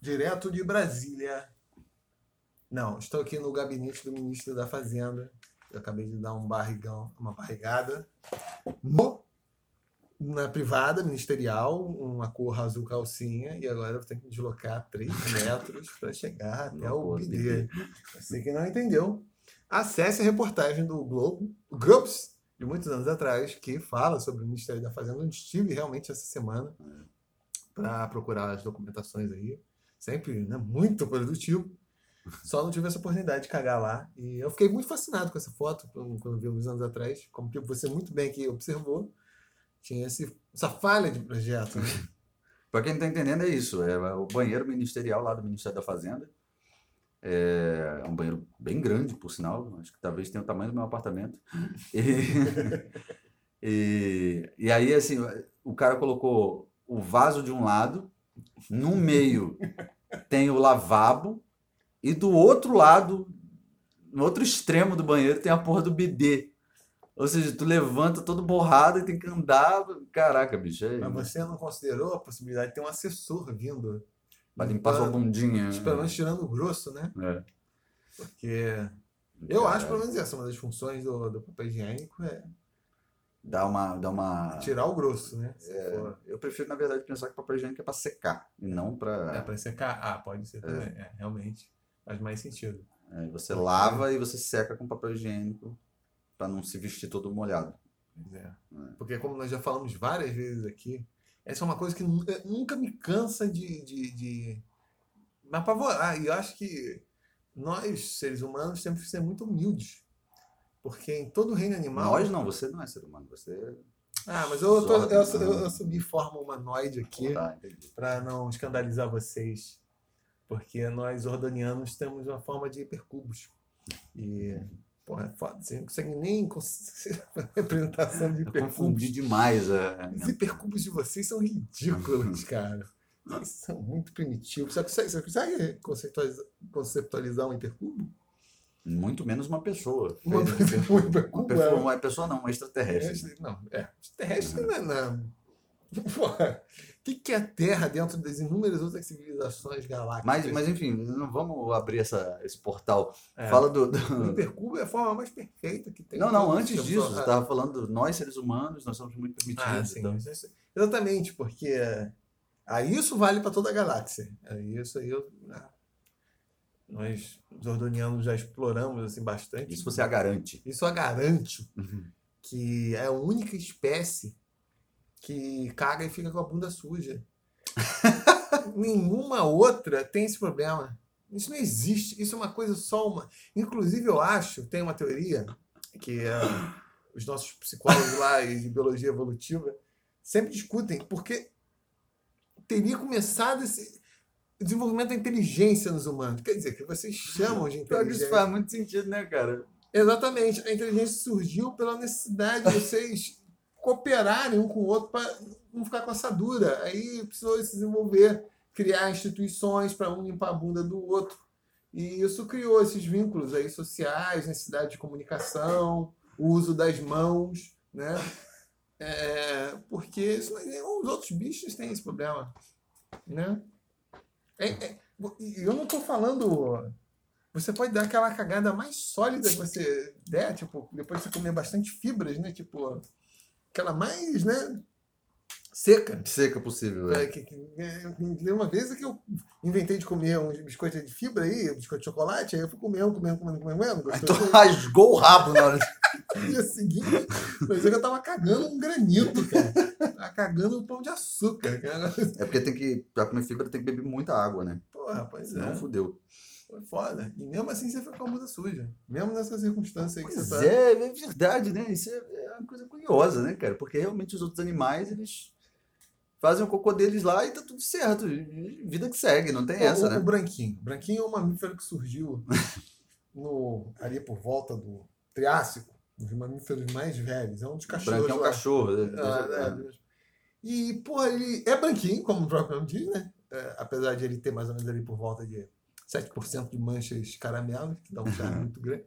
direto de Brasília. Não, estou aqui no gabinete do ministro da Fazenda. Eu acabei de dar um barrigão, uma barrigada. No, na privada ministerial, uma cor azul calcinha, e agora eu tenho que deslocar 3 metros para chegar até o BD. Você que não entendeu, acesse a reportagem do Globo, Globes, de muitos anos atrás, que fala sobre o Ministério da Fazenda, onde estive realmente essa semana para procurar as documentações aí. Sempre né, muito produtivo. Só não tive essa oportunidade de cagar lá. E eu fiquei muito fascinado com essa foto, quando vi uns anos atrás. Como que você muito bem aqui observou, tinha esse, essa falha de projeto. Né? Para quem não está entendendo, é isso. É o banheiro ministerial lá do Ministério da Fazenda. É um banheiro bem grande, por sinal. Acho que talvez tenha o tamanho do meu apartamento. E, e, e aí, assim, o cara colocou o vaso de um lado, no meio tem o lavabo, e do outro lado, no outro extremo do banheiro, tem a porra do bidê. Ou seja, tu levanta todo borrado e tem que andar. Caraca, bicho. É... Mas você não considerou a possibilidade de ter um assessor vindo? Pra limpar sua bundinha. Pelo menos tirando o grosso, né? É. Porque. Eu acho, pelo menos, essa é uma das funções do, do papel higiênico é. Dá uma, dá uma. Tirar o grosso, né? É, eu prefiro, na verdade, pensar que papel higiênico é para secar e não para. É para secar? Ah, pode ser também. É, realmente. Faz mais sentido. É, você lava e você seca com papel higiênico para não se vestir todo molhado. É. é. Porque como nós já falamos várias vezes aqui, essa é uma coisa que nunca me cansa de, de, de me apavorar. E eu acho que nós, seres humanos, temos que ser muito humildes. Porque em todo o reino animal. Nós não, você não é ser humano, você é ah, mas eu, tô, eu, eu, eu subi forma humanoide aqui tá, para não escandalizar vocês. Porque nós, ordonianos, temos uma forma de hipercubos. E, porra, é foda. Você não consegue nem representação de hipercubos. Eu confundi demais. A... Os hipercubos de vocês são ridículos, cara. Vocês são muito primitivos. Você consegue, você consegue conceptualizar um hipercubo? Muito menos uma pessoa. Uma, uma, hipercubo, uma, pessoa, uma pessoa não, uma extraterrestre. Não, é. Extraterrestre uhum. não é. Porra que, que é a Terra dentro das inúmeras outras civilizações galácticas? Mas, mas enfim, não vamos abrir essa, esse portal. É. Fala do, do... O hipercubo é a forma mais perfeita que tem. Não, não, antes disso, você estava falando, nós seres humanos, nós somos muito permitidos. Ah, sim, então. Exatamente, porque aí isso vale para toda a galáxia. Isso aí eu, né, nós, os ordonianos, já exploramos assim, bastante. Isso você a garante. Isso a garante uhum. que é a única espécie que caga e fica com a bunda suja. Nenhuma outra tem esse problema. Isso não existe. Isso é uma coisa só uma. Inclusive, eu acho, tem uma teoria que é, os nossos psicólogos lá de biologia evolutiva sempre discutem, porque teria começado esse desenvolvimento da inteligência nos humanos. Quer dizer, que vocês chamam de inteligência. Isso faz muito sentido, né, cara? Exatamente. A inteligência surgiu pela necessidade de vocês cooperarem um com o outro para não ficar com essa dura. Aí precisou se desenvolver, criar instituições para um limpar a bunda do outro. E isso criou esses vínculos aí sociais, necessidade de comunicação, o uso das mãos, né? É, porque isso, os outros bichos têm esse problema, né? É, é, eu não estou falando você pode dar aquela cagada mais sólida que você der, tipo, depois de você comer bastante fibras, né? Tipo, aquela mais, né? Seca. Seca possível. É. É, que, que, é, uma vez que eu inventei de comer uns biscoitos de fibra aí, biscoito de chocolate, aí eu fui comendo, comendo, comendo, comendo, comendo. Aí tu rasgou o rabo na hora. no dia seguinte, parecia que eu tava cagando um granito, cara. Tava cagando um pão de açúcar, cara. É porque tem que, pra comer fibra tem que beber muita água, né? Porra, pois é. Não fudeu. Foi foda. E mesmo assim você fica com a bunda suja. Mesmo nessas circunstâncias aí que pois você tá. É, é verdade, né? Isso é, é uma coisa curiosa, né, cara? Porque realmente os outros animais, eles fazem o cocô deles lá e tá tudo certo. Vida que segue, não tem essa, o, né? O branquinho. O branquinho é um mamífero que surgiu no, ali por volta do Triássico, dos mamíferos mais velhos. É um dos cachorros. O branquinho é um lá. cachorro. É, é, e, porra, ele é branquinho, como o próprio nome diz, né? É, apesar de ele ter mais ou menos ali por volta de 7% de manchas caramelas, que dá um charme muito grande.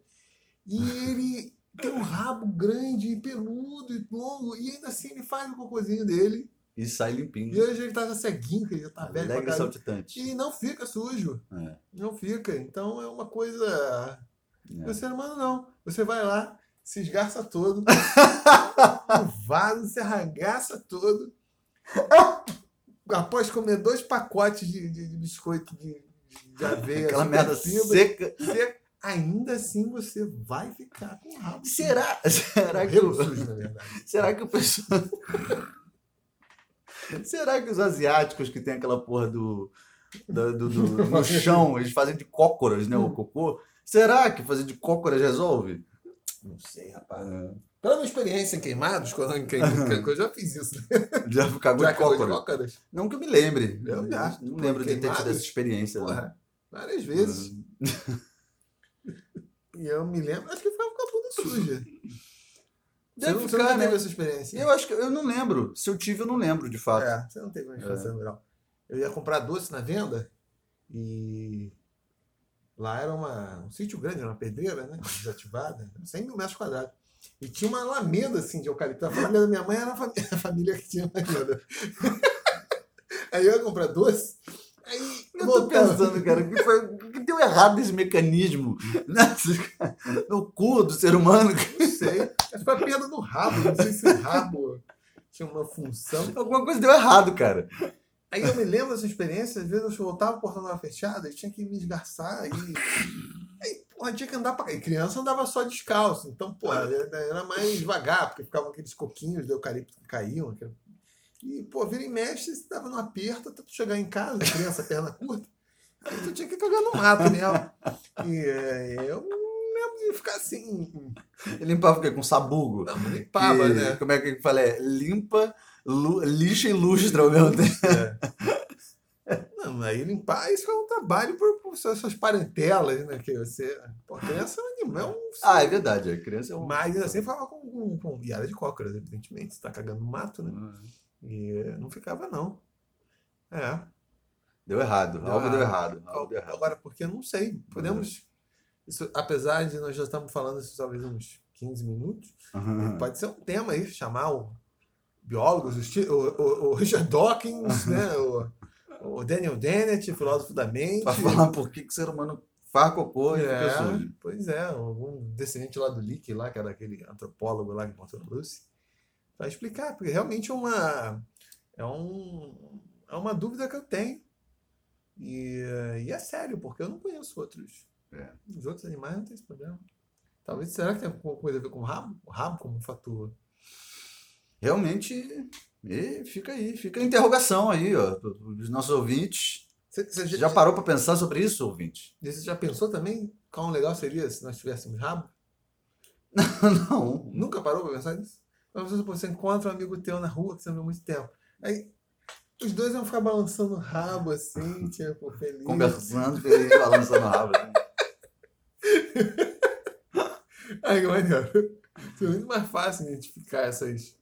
E ele tem um rabo grande, peludo e longo, e ainda assim ele faz o cocôzinho dele. E sai E limpinho. hoje ele tá ceguinho, que ele já tá velho Alegre e saltitante. E não fica sujo. É, Não fica. Então é uma coisa. é. O ser humano não. Você vai lá, se esgarça todo, no vaso, se arragaça todo. Após comer dois pacotes de, de- de biscoito de, de aveia, Aquela merda seca. você- ainda assim você vai ficar com o rabo. Será? Será que, o- sujo, na verdade. será que o pessoal. Será que os asiáticos que tem aquela porra do. do, do- do- no chão, eles fazem de cócoras, né? O cocô. Será que fazer de cócoras resolve? Não sei, rapaz. É, Pela minha experiência em queimados, quando eu, eu já fiz isso. Né? já cagou Já de cócoras. Não que eu me lembre. Eu já. Não lembro de ter tido essa experiência. né? Porra, várias vezes. E eu me lembro, acho que foi com a bunda suja. Deve você não, você ficar, não né? teve essa experiência? Eu acho que eu não lembro. Se eu tive, eu não lembro, de fato. É, você não teve uma infância legal. Eu ia comprar doce na venda e lá era uma, um sítio grande, era uma pedreira, né? Desativada, 100 mil metros quadrados. E tinha uma alameda assim de eucalipto. A família da minha mãe era a família, a família que tinha alameda. Aí eu ia comprar doce. Aí Eu tô pensando, cara, que, foi, deu errado esse mecanismo né? no cu do ser humano. Não sei. Foi a perda do rabo. Não sei se o rabo tinha uma função. Alguma coisa deu errado, cara. Aí eu me lembro dessa experiência, às vezes eu voltava, o portão estava fechado, e tinha que me esgarçar. E... Aí, porra, tinha que andar pra. E criança andava só descalço. Então, porra, era era mais devagar, porque ficavam aqueles coquinhos de eucalipto que caíam. E, pô, vira e mexe, você tava no aperto até tu chegar em casa, criança, perna curta. Tu tinha que cagar no mato mesmo. E é, eu não lembro de ficar assim. Ele limpava o quê? Com sabugo. Não, limpava, Que- né? Como é que ele fala? É, limpa, lu- lixa e lustra ao mesmo tempo. Não, aí limpar isso é um trabalho por, por suas, suas parentelas, né? Que você. Pô, criança é um animal. Ah, é verdade. A criança é um. Mas assim falava com, com, com. E era de cócoras, evidentemente. Você tá cagando no mato, né? Hum. E não ficava, não. É. Deu errado. Deu algo deu errado. errado. Algo deu errado. Agora, porque eu não sei. Podemos. Isso, apesar de nós já estamos falando isso talvez uns 15 minutos, Uhum. pode ser um tema aí, chamar o biólogos, o, o, o, Richard Dawkins, né? O, o Daniel Dennett, filósofo da mente. Pra falar por que, que o ser humano faz cocô e É, pois é, algum descendente lá do Leake, lá, que era aquele antropólogo lá que encontrou a Lucy, vai explicar, porque realmente é uma, é um, é uma dúvida que eu tenho. E, e é sério, porque eu não conheço outros. É. Os outros animais não tem esse problema. Talvez, será que tem alguma coisa a ver com o rabo? O rabo como um fator. Realmente, e fica aí, fica a interrogação aí, ó, dos nossos ouvintes. Você, você Você já, já parou pra pensar sobre isso, ouvinte? você já pensou também quão legal seria se nós tivéssemos rabo? Não. Nunca parou pra pensar nisso? Você, você encontra um amigo teu na rua que você não viu muito tempo. Aí os dois vão ficar balançando o rabo assim, tipo, feliz. Conversando, feliz, balançando o rabo. assim. Aí, maneiro. É muito mais fácil identificar essas,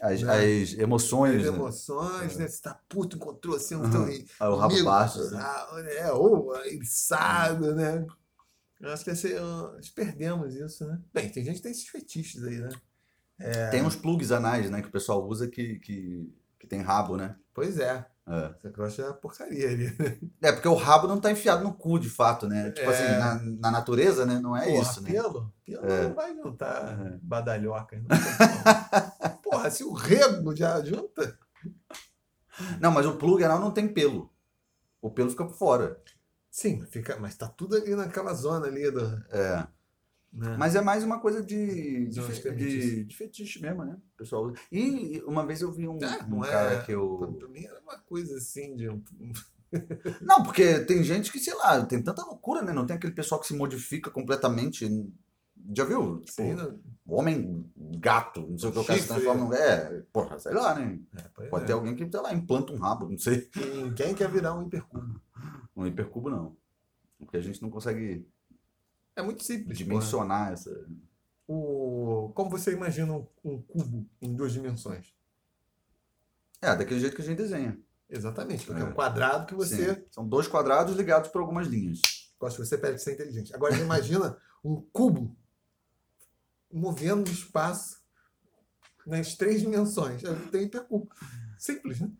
As, Né? as emoções, as né? emoções, né? Você tá puto, encontrou assim, um Uhum. Aí o rabo amigo, baixo. assim. ah, é, ou eriçado, né? Eu acho que esse, nós perdemos isso, né? Bem, tem gente que tem esses fetiches aí, né? Tem uns plugs anais, né, que o pessoal usa que, que, que tem rabo, né? Pois é. É. Você gosta da porcaria ali. É, porque o rabo não tá enfiado no cu, de fato, né? Tipo É. assim, na, na natureza, né? Não é Porra, isso, né? pelo? Pelo É. não vai juntar É. badalhoca. Não. Porra, se o rego já junta. Não, mas o plug anal não tem pelo. O pelo fica por fora. Sim, fica, mas tá tudo ali naquela zona ali do. É. Né? Mas é mais uma coisa de, de, fe- de, fetiche. de fetiche mesmo, né? O pessoal. E uma vez eu vi um, Ah, um é- cara que eu. pra mim era uma coisa assim de. Não, porque tem gente que, sei lá, tem tanta loucura, né? Não tem aquele pessoal que se modifica completamente. Já viu? Tipo, Sim, não- homem gato, não sei o que o cara se transforma. É, porra, sei lá, né? é, Pode é. ter alguém que, sei lá, implanta um rabo, não sei. Ninguém quer virar um hipercubo. Um hipercubo, não. Porque a gente não consegue É muito simples. dimensionar essa. O, como você imagina um, um cubo em duas dimensões? É, daquele jeito que a gente desenha. Exatamente, porque é, É. um quadrado que você. Sim. São dois quadrados ligados por algumas linhas. Gosto que você pede ser inteligente. Agora imagina um cubo movendo no espaço nas três dimensões. Aí Tem hipercubo. Simples, né?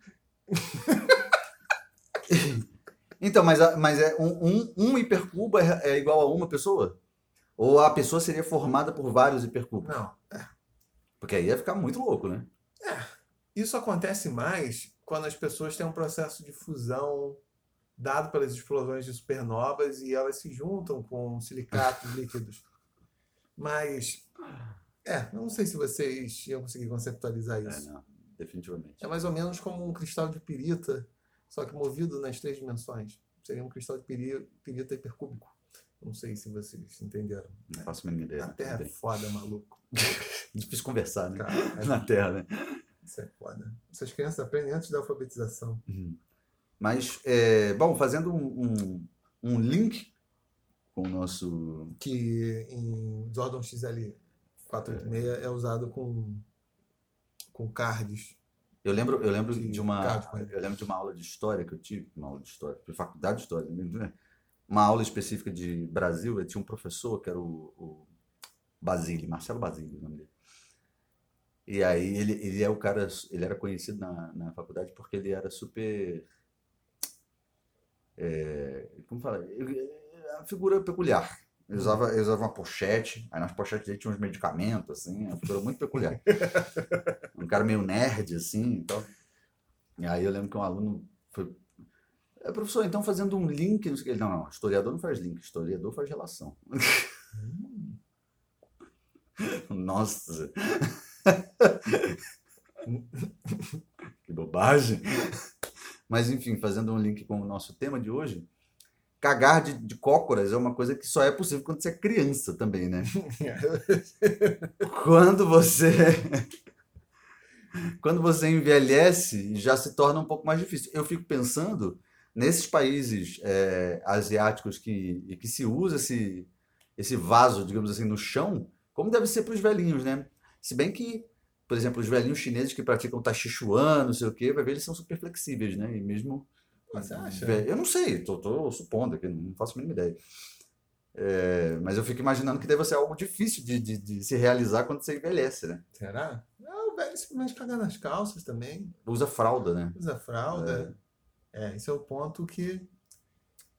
Então, mas, mas é um, um, um hipercubo é, é igual a uma pessoa? Ou a pessoa seria formada por vários hipercubos? Não. Porque aí ia ficar muito louco, né? Isso acontece mais quando as pessoas têm um processo de fusão dado pelas explosões de supernovas e elas se juntam com silicatos líquidos. Mas, é, eu não sei se vocês iam conseguir conceptualizar É, isso. não, definitivamente. É mais ou menos como um cristal de pirita, só que movido nas três dimensões. Seria um cristal de piri- pirita hipercúbico. Não sei se vocês entenderam. Não faço a mínima ideia. A mas Terra é foda, maluco. Difícil conversar, né? Cara, Na Terra, né? isso é foda. Essas crianças aprendem antes da alfabetização. Uhum. Mas, é, bom, fazendo um, um, um link com o nosso. que em Jordan XL 486 é usado com, com cards. Eu lembro, eu lembro De uma, eu lembro de uma aula de história que eu tive, uma aula de história, de faculdade de história, né? uma aula específica de Brasil. Eu tinha um professor que era o, o Basile, Marcelo Basile, o nome dele. E aí ele, ele é o cara, ele era conhecido na, na faculdade porque ele era super, é, como fala, é uma figura peculiar. Ele usava, ele usava uma pochete, aí nas pochetes dele tinha uns medicamentos, assim, uma figura muito peculiar. um cara meio nerd, assim, então. E aí eu lembro que um aluno foi. "É, professor, então fazendo um link. Não, sei o quê." Ele, não, não, historiador não faz link, historiador faz relação. Nossa! que bobagem! Mas enfim, fazendo um link com o nosso tema de hoje, cagar de, de cócoras é uma coisa que só é possível quando você é criança também, né? Quando você. Quando você envelhece, já se torna um pouco mais difícil. Eu fico pensando nesses países é, asiáticos que, que se usa esse, esse vaso, digamos assim, no chão, como deve ser para os velhinhos, né? Se bem que, por exemplo, os velhinhos chineses que praticam Tai Chi Chuan, não sei o quê, vai ver, eles são super flexíveis, né? E mesmo. Você acha? Eu não sei, tô, tô supondo aqui, não faço a mínima ideia. É, mas eu fico imaginando que deve ser algo difícil de, de, de se realizar quando você envelhece, né? Será? Ah, o velho simplesmente caga nas calças também. Usa fralda, né? Usa fralda. É. esse é o ponto que.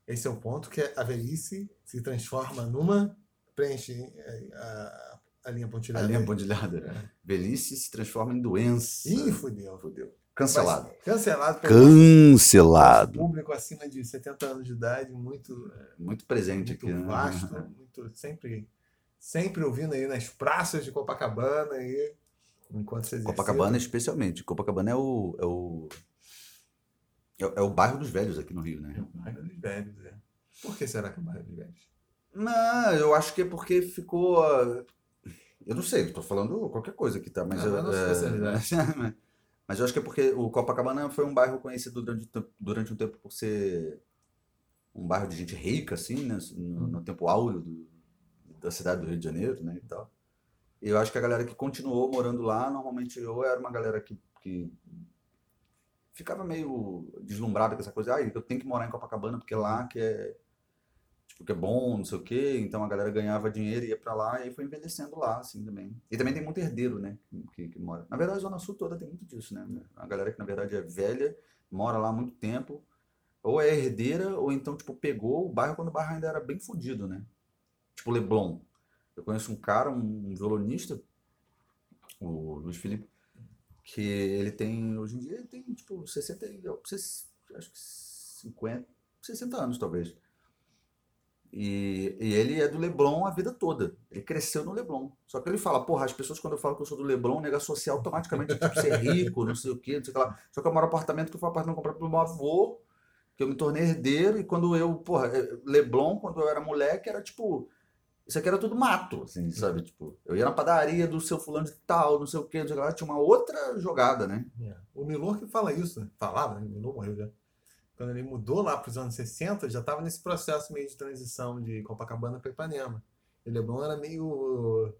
Esse é o ponto que a velhice se transforma numa. Preenche é, a, a linha A pontilhada. linha aí. pontilhada. É. Velhice se transforma em doença. Ih, fudeu. Fudeu. Cancelado. Mas Cancelado Cancelado. público acima de 70 anos de idade, muito, é, Muito presente muito aqui, né? vasto, muito, sempre, sempre ouvindo aí nas praças de Copacabana aí, enquanto você exercita. Copacabana, especialmente. Copacabana é o, é o. É, é o bairro dos velhos aqui no Rio, É né? o bairro dos velhos, é. Por que será que é o bairro dos velhos? Não, eu acho que é porque ficou. ah, Eu não sei, estou falando qualquer coisa aqui, tá? Mas, Não, eu, é nossa é, especialidade. mas eu acho que é porque o Copacabana foi um bairro conhecido durante, durante um tempo por ser um bairro de gente rica, assim, né? No, no tempo áureo do- da cidade do Rio de Janeiro, né? E tal. E eu acho que a galera que continuou morando lá, normalmente, ou era uma galera que, que ficava meio deslumbrada com essa coisa, ah, eu tenho que morar em Copacabana porque lá que é tipo, que é bom, não sei o quê. Então a galera ganhava dinheiro e ia pra lá e aí foi envelhecendo lá, assim, também. E também tem muito herdeiro, né, que, que mora. Na verdade, a Zona Sul toda tem muito disso, né? A galera que, na verdade, é velha, mora lá há muito tempo, ou é herdeira, ou então, tipo, pegou o bairro quando o bairro ainda era bem fodido, né? Tipo Leblon. Eu conheço um cara, um violonista, o Luiz Felipe, que ele tem, hoje em dia, ele tem, tipo, 60, e- acho que 50, 60 anos, talvez. E, e ele é do Leblon a vida toda. Ele cresceu no Leblon. Só que ele fala, porra, as pessoas quando eu falo que eu sou do Leblon, nega social automaticamente tipo ser rico, não sei o quê, não sei o que lá. Só que eu moro apartamento que foi um apartamento comprado pelo meu avô, que eu me tornei herdeiro, e quando eu, porra, eh, Leblon, quando eu era moleque, era tipo. Isso aqui era tudo mato, assim, sabe? Tipo, eu ia na padaria do seu fulano de tal, não sei o quê, não sei o que lá, tinha uma outra jogada, né? É. O Milor que fala isso, né? falava, né? o Milor morreu já. Quando ele mudou lá para os anos 60, já estava nesse processo meio de transição de Copacabana para Ipanema. E Leblon era meio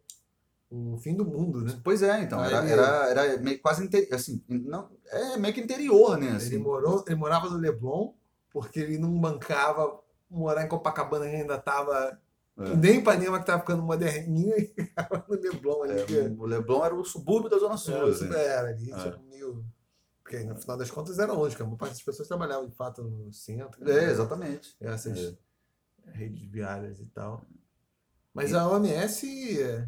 o fim do mundo, né? Pois é, então, era, ele- era, era meio quase assim, não, é meio que interior, né? Ele, Assim. morou, ele morava no Leblon porque ele não bancava morar em Copacabana que ainda estava. É. Nem Ipanema que estava ficando moderninha e ficava no Leblon ali. que- É, o Leblon era o subúrbio da Zona Sul. era, assim. era ali, É. meio. Porque no final das contas era porque a maior parte das pessoas trabalhavam de fato no centro. É, exatamente. Essas É. redes viárias e tal. Mas a OMS. é,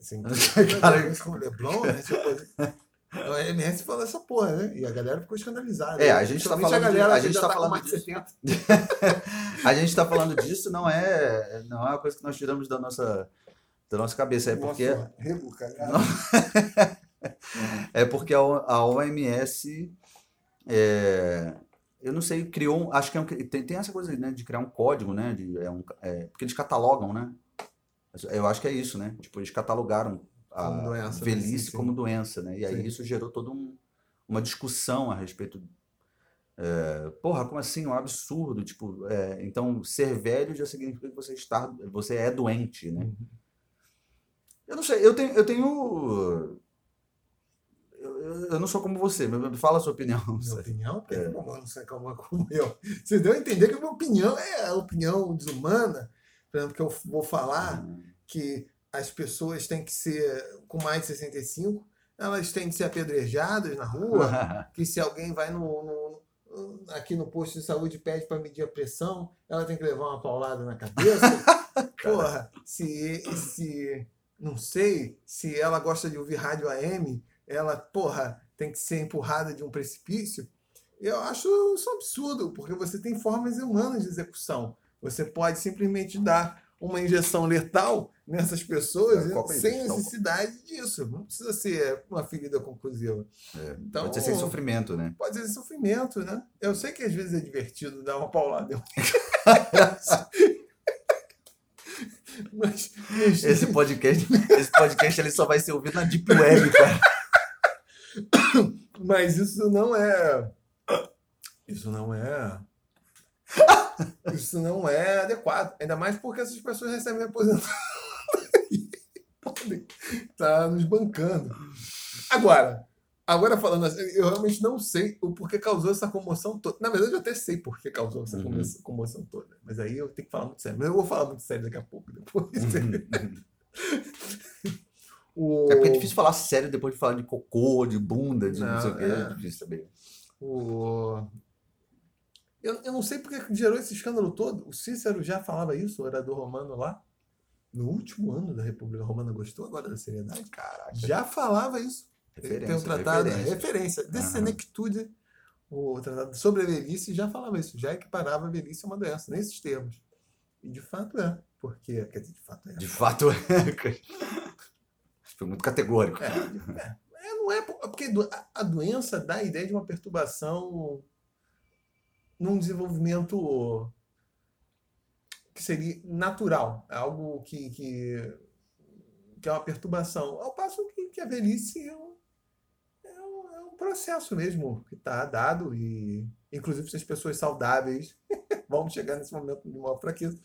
Assim, Cara, com o Leblon, né? A OMS falou essa porra, né? E a galera ficou escandalizada. É, a gente tá Principalmente falando de- galera a gente já tá com falando mais de disso. 70. A gente está falando disso, não é, não é uma coisa que nós tiramos da nossa, da nossa cabeça, é porque, Nossa, rego, cara. É porque a, OMS, é, eu não sei, criou, acho que é um, tem, tem essa coisa né, de criar um código, né, de, é um, é, porque eles catalogam, né, eu acho que é isso, né, tipo, eles catalogaram a Como doença, né? velhice sim. como doença, né, e aí Sim. isso gerou toda um, uma discussão a respeito é, porra, como assim? Um absurdo. Tipo, é, então, ser velho já significa que você está, você é doente, né? Uhum. Eu não sei, eu tenho, eu tenho, eu, não sou como você, mas fala a sua opinião. Minha opinião, É. não sei como, como eu. Você deu a entender que a minha opinião é a opinião desumana. Por exemplo, que eu vou falar que as pessoas têm que ser, com mais de 65, elas têm que ser apedrejadas na rua, que se alguém vai no, no- aqui no posto de saúde e pede para medir a pressão, ela tem que levar uma paulada na cabeça. Porra, se, se não sei, se ela gosta de ouvir rádio AM, ela, porra, tem que ser empurrada de um precipício. Eu acho isso um absurdo, porque você tem formas humanas de execução. Você pode simplesmente dar uma injeção letal nessas pessoas É, sem necessidade disso. Não precisa ser uma ferida conclusiva. É, Então, Pode ser sem sofrimento, né? pode ser sofrimento, né? Eu sei que às vezes é divertido dar uma paulada. mas, mas- Esse podcast, esse podcast ele só vai ser ouvido na Deep Web, cara. mas isso não é. Isso não é. Isso não é adequado. Ainda mais porque essas pessoas recebem aposentadoria. Podem estar nos bancando. Agora, agora falando assim, eu realmente não sei o porquê causou essa comoção toda. Na verdade, eu até sei por que causou essa Uhum. como- comoção toda. Mas aí eu tenho que falar muito sério. Mas eu vou falar muito sério daqui a pouco. Depois. O... É porque é difícil falar sério depois de falar de cocô, de bunda, de não, Não, sei o que. É é. difícil saber. O... Eu, eu não sei porque que gerou esse escândalo todo. O Cícero já falava isso, o orador romano lá, no último ano da República Romana. Gostou agora da seriedade? Caraca. Já falava isso. Referência, Tem um tratado, referência. referência, de senectude, o tratado sobre a velhice já falava isso, já equiparava a velhice a uma doença, nesses termos. E de fato é, porque, quer dizer, de fato é. De fato, é. Foi muito categórico. É, é, é, não é por- porque a- doença dá a ideia de uma perturbação num desenvolvimento que seria natural, é algo que, que, que é uma perturbação. Ao passo que, que a velhice é um, é um, é um processo mesmo que está dado e, inclusive, se as pessoas saudáveis vão chegar nesse momento de maior fraqueza.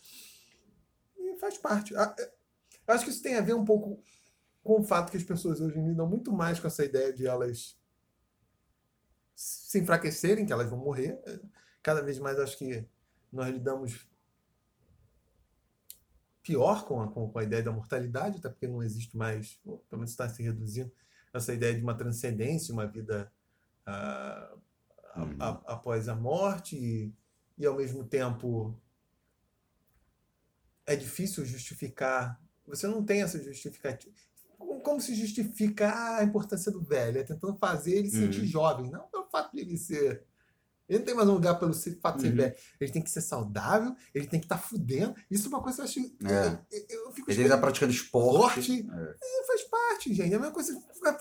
E faz parte. É, Eu acho que isso tem a ver um pouco com o fato que as pessoas hoje lidam muito mais com essa ideia de elas se enfraquecerem, que elas vão morrer. Cada vez mais acho que nós lidamos pior com a, com, a ideia da mortalidade, até porque não existe mais, ou pelo menos está se reduzindo, essa ideia de uma transcendência, uma vida ah, a- Uhum. a- após a morte, e, e ao mesmo tempo é difícil justificar. Você não tem essa justificativa. Como se justifica a importância do velho? É tentando fazer ele se sentir Uhum. jovem, não pelo fato de ele ser. Ele não tem mais um lugar pelo fato de ser Uhum. velho. Ele tem que ser saudável, ele tem que estar fudendo. Isso é uma coisa que eu acho. É. Eu, eu- eu fico Ele está praticando esporte. Esporte. É. é, faz parte, gente. É a mesma coisa que ficar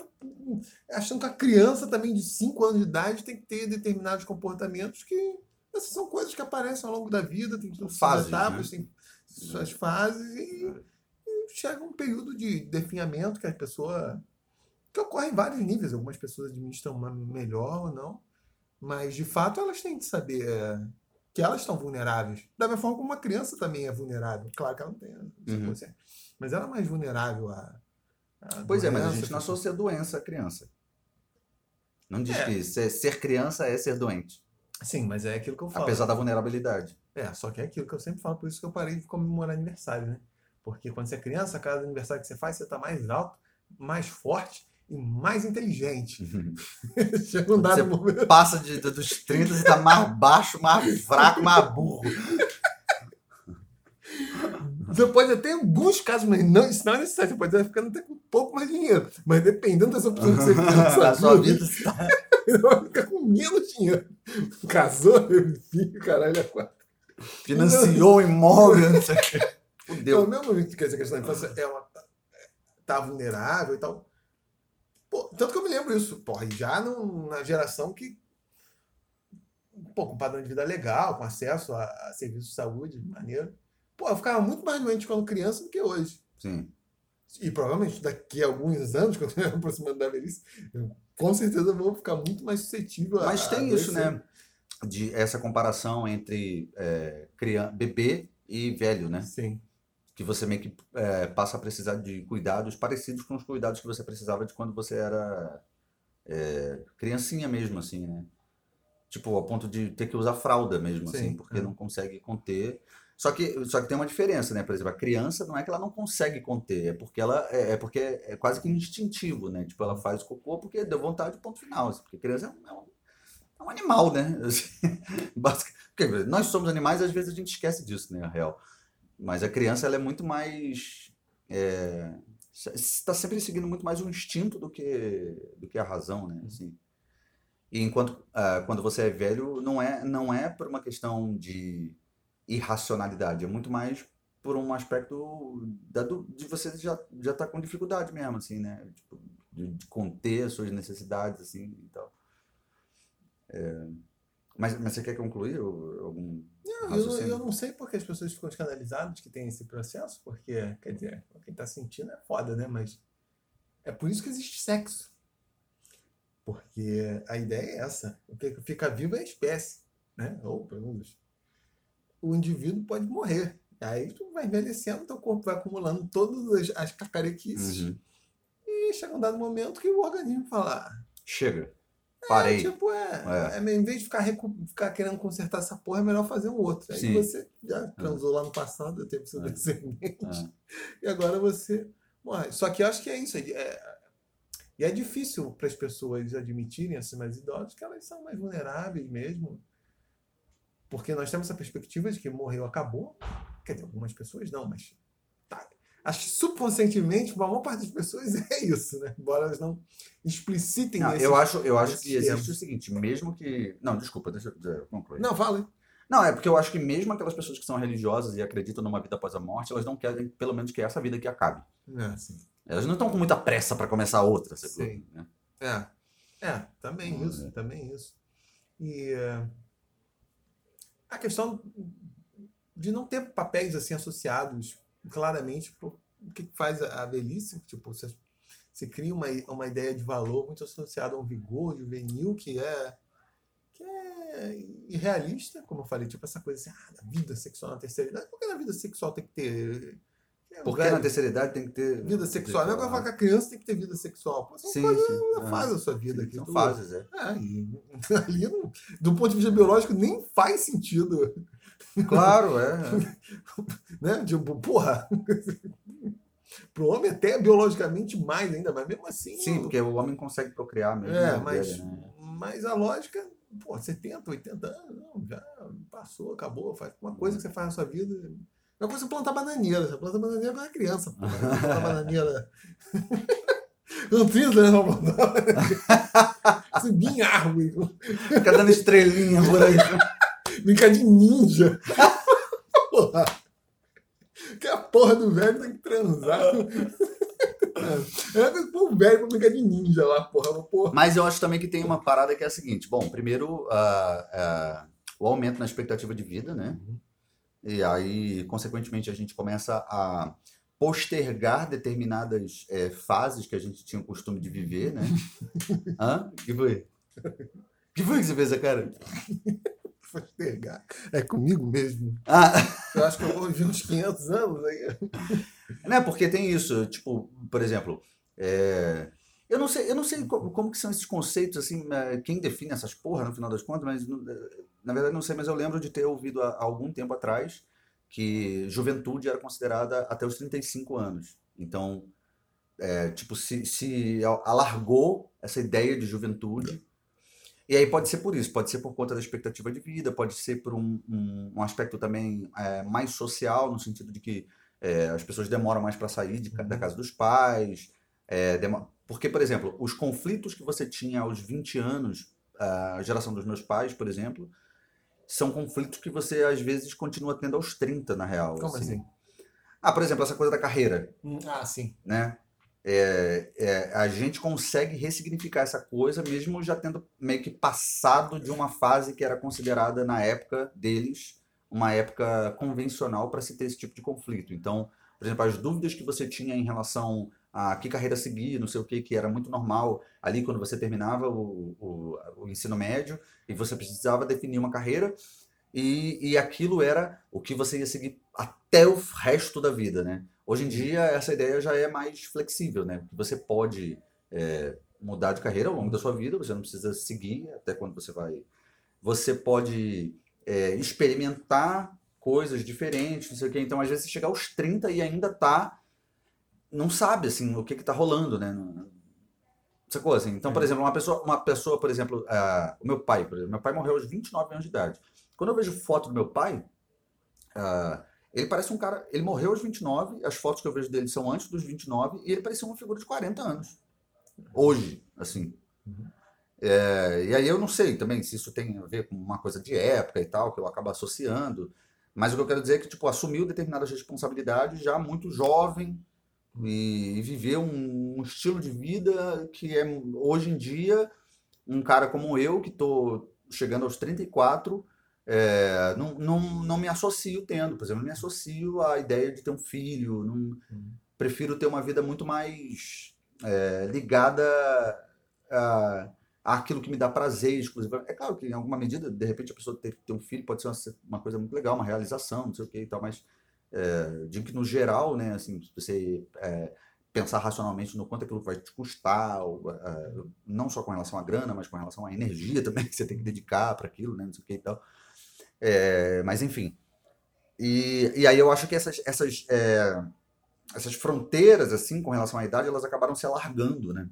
achando que a criança também de 5 anos de idade tem que ter determinados comportamentos que essas são coisas que aparecem ao longo da vida, tem suas Fases, etapas, né? tem suas fases e, e chega um período de definhamento que a pessoa que ocorre em vários níveis, algumas pessoas administram melhor ou não, mas de fato elas têm que saber é, que elas estão vulneráveis. Da mesma forma como uma criança também é vulnerável. Claro que ela não tem essa Uhum. consciência, mas ela é mais vulnerável a, a Pois é, mas a doença, gente não associa doença à criança. Não diz É. que ser, ser criança é ser doente. Sim, mas é aquilo que eu falo. Apesar da vulnerabilidade. É, só que é aquilo que eu sempre falo, por isso que eu parei de comemorar aniversário, né? Porque quando você é criança, cada aniversário que você faz, você está mais alto, mais forte e mais inteligente. Chega um dado Você momento. passa de, dos 30 e tá mais baixo, mais fraco, mais burro. Você pode até, em alguns casos, mas não, isso não é necessário. Você pode estar ficando até com um pouco mais dinheiro. Mas dependendo das opções que você fizer na A sua vida você está vai ficar com menos dinheiro. Casou, filho, caralho, é quatro. financiou imóvel, não sei o quê. Então, Fudeu. mesmo que essa questão da infância uma, tá vulnerável e tal. Pô, tanto que eu me lembro isso, porra, e já no- na geração que, pô, com padrão de vida legal, com acesso a, a serviços de saúde, maneiro. Pô, eu ficava muito mais doente quando criança do que hoje. Sim. E provavelmente daqui a alguns anos, quando eu me aproximando da velhice, eu com certeza vou ficar muito mais suscetível a. Mas a tem isso, adoecer. né? De essa comparação entre é, criança, bebê e velho, né? Sim. Que você meio que é, passa a precisar de cuidados parecidos com os cuidados que você precisava de quando você era é, criancinha mesmo, assim, né? Tipo, ao ponto de ter que usar fralda mesmo, Sim, assim, porque é. não consegue conter. Só que, só que tem uma diferença, né? Por exemplo, a criança não é que ela não consegue conter, é porque ela é, é porque é quase que instintivo, né? Tipo, ela faz cocô porque deu vontade, ponto final. assim, porque criança é um, é um, é um animal, né? Assim, nós somos animais, às vezes a gente esquece disso, né? A real. Mas a criança, ela é muito mais. Está sempre seguindo muito mais o instinto do que, do que a razão, né? Assim. E enquanto ah, quando você é velho, não é, não é por uma questão de irracionalidade, é muito mais por um aspecto da, de você já já tá com dificuldade mesmo, assim, né? Tipo, de, de conter as suas necessidades, assim, e tal. É, mas, mas você quer concluir algum Não, eu, eu não sei porque as pessoas ficam escandalizadas que tem esse processo, porque, quer dizer, quem tá sentindo é foda, né? Mas é por isso que existe sexo. Porque a ideia é essa. O que fica vivo é a espécie, né? Ou, pelo menos, o indivíduo pode morrer. Aí tu vai envelhecendo, teu corpo vai acumulando todas as, as cacarequices Uhum. e chega um dado momento que o organismo fala, "Ah, Chega. é, Parei. tipo, é, é, em vez de ficar, recu- ficar querendo consertar essa porra, é melhor fazer um outro. Aí Sim. você já transou lá no passado, teve seu É. descendente, É. e agora você morre. Só que eu acho que é isso. é- e é difícil para as pessoas admitirem, assim, mais idosos, que elas são mais vulneráveis mesmo. Porque nós temos essa perspectiva de que morreu, acabou. Quer dizer, algumas pessoas não, mas. Acho que subconscientemente, a maior parte das pessoas é isso, né? Embora elas não explicitem Não, eu acho, eu acho que existe o seguinte, mesmo que. Não, desculpa, deixa eu concluir. Não, fala. Não, é porque eu acho que mesmo aquelas pessoas que são religiosas e acreditam numa vida após a morte, elas não querem, pelo menos, que essa vida que acabe. É, sim. Elas não estão com muita pressa para começar outra, sacou? Sim. Né? É, é, também Hum, isso, é. também isso. E eh, a questão de não ter papéis assim associados claramente pro o que faz a a velhice, tipo, você, você cria uma, uma ideia de valor muito associada a um vigor juvenil que é que é irrealista, como eu falei, tipo essa coisa assim, ah, da vida sexual na terceira idade. Por que na vida sexual tem que ter é, Porque velho, na terceira idade tem que ter. vida sexual? Não é falar que a criança tem que ter vida sexual. Pô, são Sim, coisas sim. da é. fase da sua vida Sim, aqui. São tu- fases, é. é, e ali, não- do ponto de vista biológico, nem faz sentido, Claro, é. né? Tipo, porra, pro homem até biologicamente mais ainda, mas mesmo assim... Sim, o- porque o homem consegue procriar mesmo. É, né, mas, dele, né? mas a lógica, pô, 70, 80 anos, não, já passou, acabou, faz uma coisa que você faz na sua vida... É uma coisa você plantar bananeira, você planta bananeira quando é criança, pô, você planta bananeira... Não 30 anos pra plantar bananeira. Subir em árvore, Fica dando estrelinha por aí. Brincar de ninja. Que a porra do velho tem que transar. É coisa pro velho pra brincar de ninja lá, porra. porra. Mas eu acho também que tem uma parada que é a seguinte: bom, primeiro, ah, ah, o aumento na expectativa de vida, né? E aí, consequentemente, a gente começa a postergar determinadas eh, fases que a gente tinha o costume de viver, né? Hã? que foi? que foi que você fez a cara? Postergar. É comigo mesmo. Ah, Eu acho que eu vou viver uns 500 anos aí. né? Porque tem isso, tipo, por exemplo, é, eu não sei, eu não sei como, como que são esses conceitos, assim, é, quem define essas porra no final das contas, mas é, na verdade não sei, mas eu lembro de ter ouvido há, há algum tempo atrás que juventude era considerada até os 35 anos. Então, é, tipo, se, se alargou essa ideia de juventude. E aí pode ser por isso, pode ser por conta da expectativa de vida, pode ser por um, um, um aspecto também é, mais social, no sentido de que é, as pessoas demoram mais para sair de, da uhum. casa dos pais. É, porque, por exemplo, os conflitos que você tinha aos 20 anos, a geração dos meus pais, por exemplo, são conflitos que você às vezes continua tendo aos 30, na real. Como assim? assim? Ah, por exemplo, essa coisa da carreira. Hum, ah, sim. Né? É, é, a gente consegue ressignificar essa coisa mesmo já tendo meio que passado de uma fase que era considerada na época deles uma época convencional para se ter esse tipo de conflito. Então, por exemplo, as dúvidas que você tinha em relação a que carreira seguir, não sei o que, que era muito normal ali quando você terminava o, o, o ensino médio e você precisava definir uma carreira e, e aquilo era o que você ia seguir até o resto da vida, né? Hoje em dia essa ideia já é mais flexível, né? Você pode é, mudar de carreira ao longo da sua vida, você não precisa seguir até quando você vai. Você pode é, experimentar coisas diferentes, não sei o quê. Então, às vezes, você chega aos 30 e ainda tá. Não sabe, assim, o que que tá rolando, né? Sacou, assim? Então, por é. exemplo, uma pessoa, uma pessoa por exemplo, uh, o meu pai, por exemplo, meu pai morreu aos 29 anos de idade. Quando eu vejo foto do meu pai, uh, ele parece um cara. Ele morreu aos 29, as fotos que eu vejo dele são antes dos 29, e ele parecia uma figura de 40 anos. Hoje, assim. Uhum. É, e aí eu não sei também se isso tem a ver com uma coisa de época e tal, que eu acabo associando. Mas o que eu quero dizer é que, tipo, assumiu determinadas responsabilidades já muito jovem e, e viveu um, um, estilo de vida que é, hoje em dia, um cara como eu, que estou chegando aos 34, é, não, não, não me associo tendo. Por exemplo, não me associo à ideia de ter um filho. Não, uhum. Prefiro ter uma vida muito mais é, ligada a, aquilo que me dá prazer exclusivo. É claro que em alguma medida, de repente, a pessoa ter, ter um filho pode ser uma, uma, coisa muito legal, uma realização, não sei o que e tal, mas é, digo que no geral, né, assim, você é, pensar racionalmente no quanto aquilo vai te custar, ou, é, não só com relação à grana, mas com relação à energia também que você tem que dedicar para aquilo, né, não sei o que e tal. É, mas enfim. E, e aí eu acho que essas, essas, é, essas fronteiras, assim, com relação à idade, elas acabaram se alargando, né?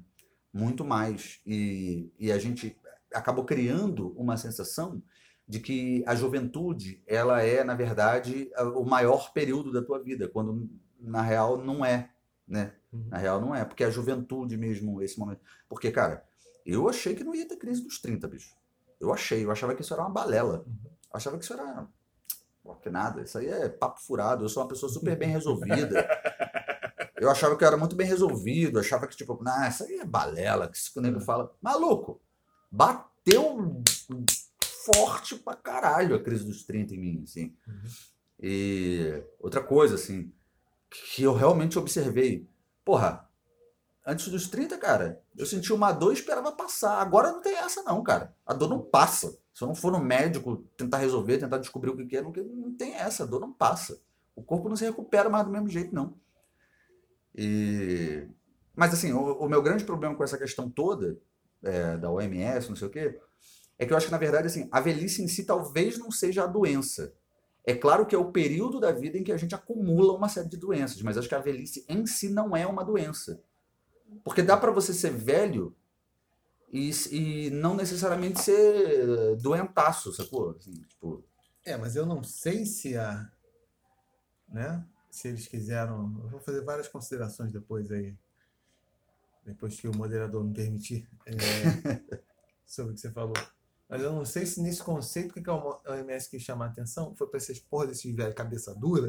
Muito mais. E, e a gente acabou criando uma sensação de que a juventude, ela é, na verdade, o maior período da tua vida, quando na real não é, né? Uhum. Na real não é, porque a juventude mesmo, esse momento. Porque, cara, eu achei que não ia ter crise dos 30, bicho. Eu achei, eu achava que isso era uma balela. Uhum achava que isso era. Que nada, isso aí é papo furado. Eu sou uma pessoa super bem resolvida. Eu achava que eu era muito bem resolvido, achava que, tipo, nah, isso aí é balela, que isso que o nego fala. Maluco, bateu forte pra caralho a crise dos 30 em mim, assim. Uhum. E outra coisa, assim, que eu realmente observei. Porra, antes dos 30, cara, eu senti uma dor e esperava passar. Agora não tem essa, não, cara. A dor não passa. Se eu não for no médico tentar resolver, tentar descobrir o que é, não, tem essa, a dor não passa. O corpo não se recupera mais do mesmo jeito, não. E... Mas assim, o, o meu grande problema com essa questão toda, é, da OMS, não sei o quê, é que eu acho que, na verdade, assim, a velhice em si talvez não seja a doença. É claro que é o período da vida em que a gente acumula uma série de doenças, mas acho que a velhice em si não é uma doença. Porque dá para você ser velho e, e não necessariamente ser doentaço, sacou? Assim, tipo... É, mas eu não sei se a. Né? Se eles quiseram. Eu vou fazer várias considerações depois aí. Depois que o moderador me permitir. É, sobre o que você falou. Mas eu não sei se nesse conceito que, que a OMS quis chamar a atenção foi para essas porra desses velhos cabeça dura,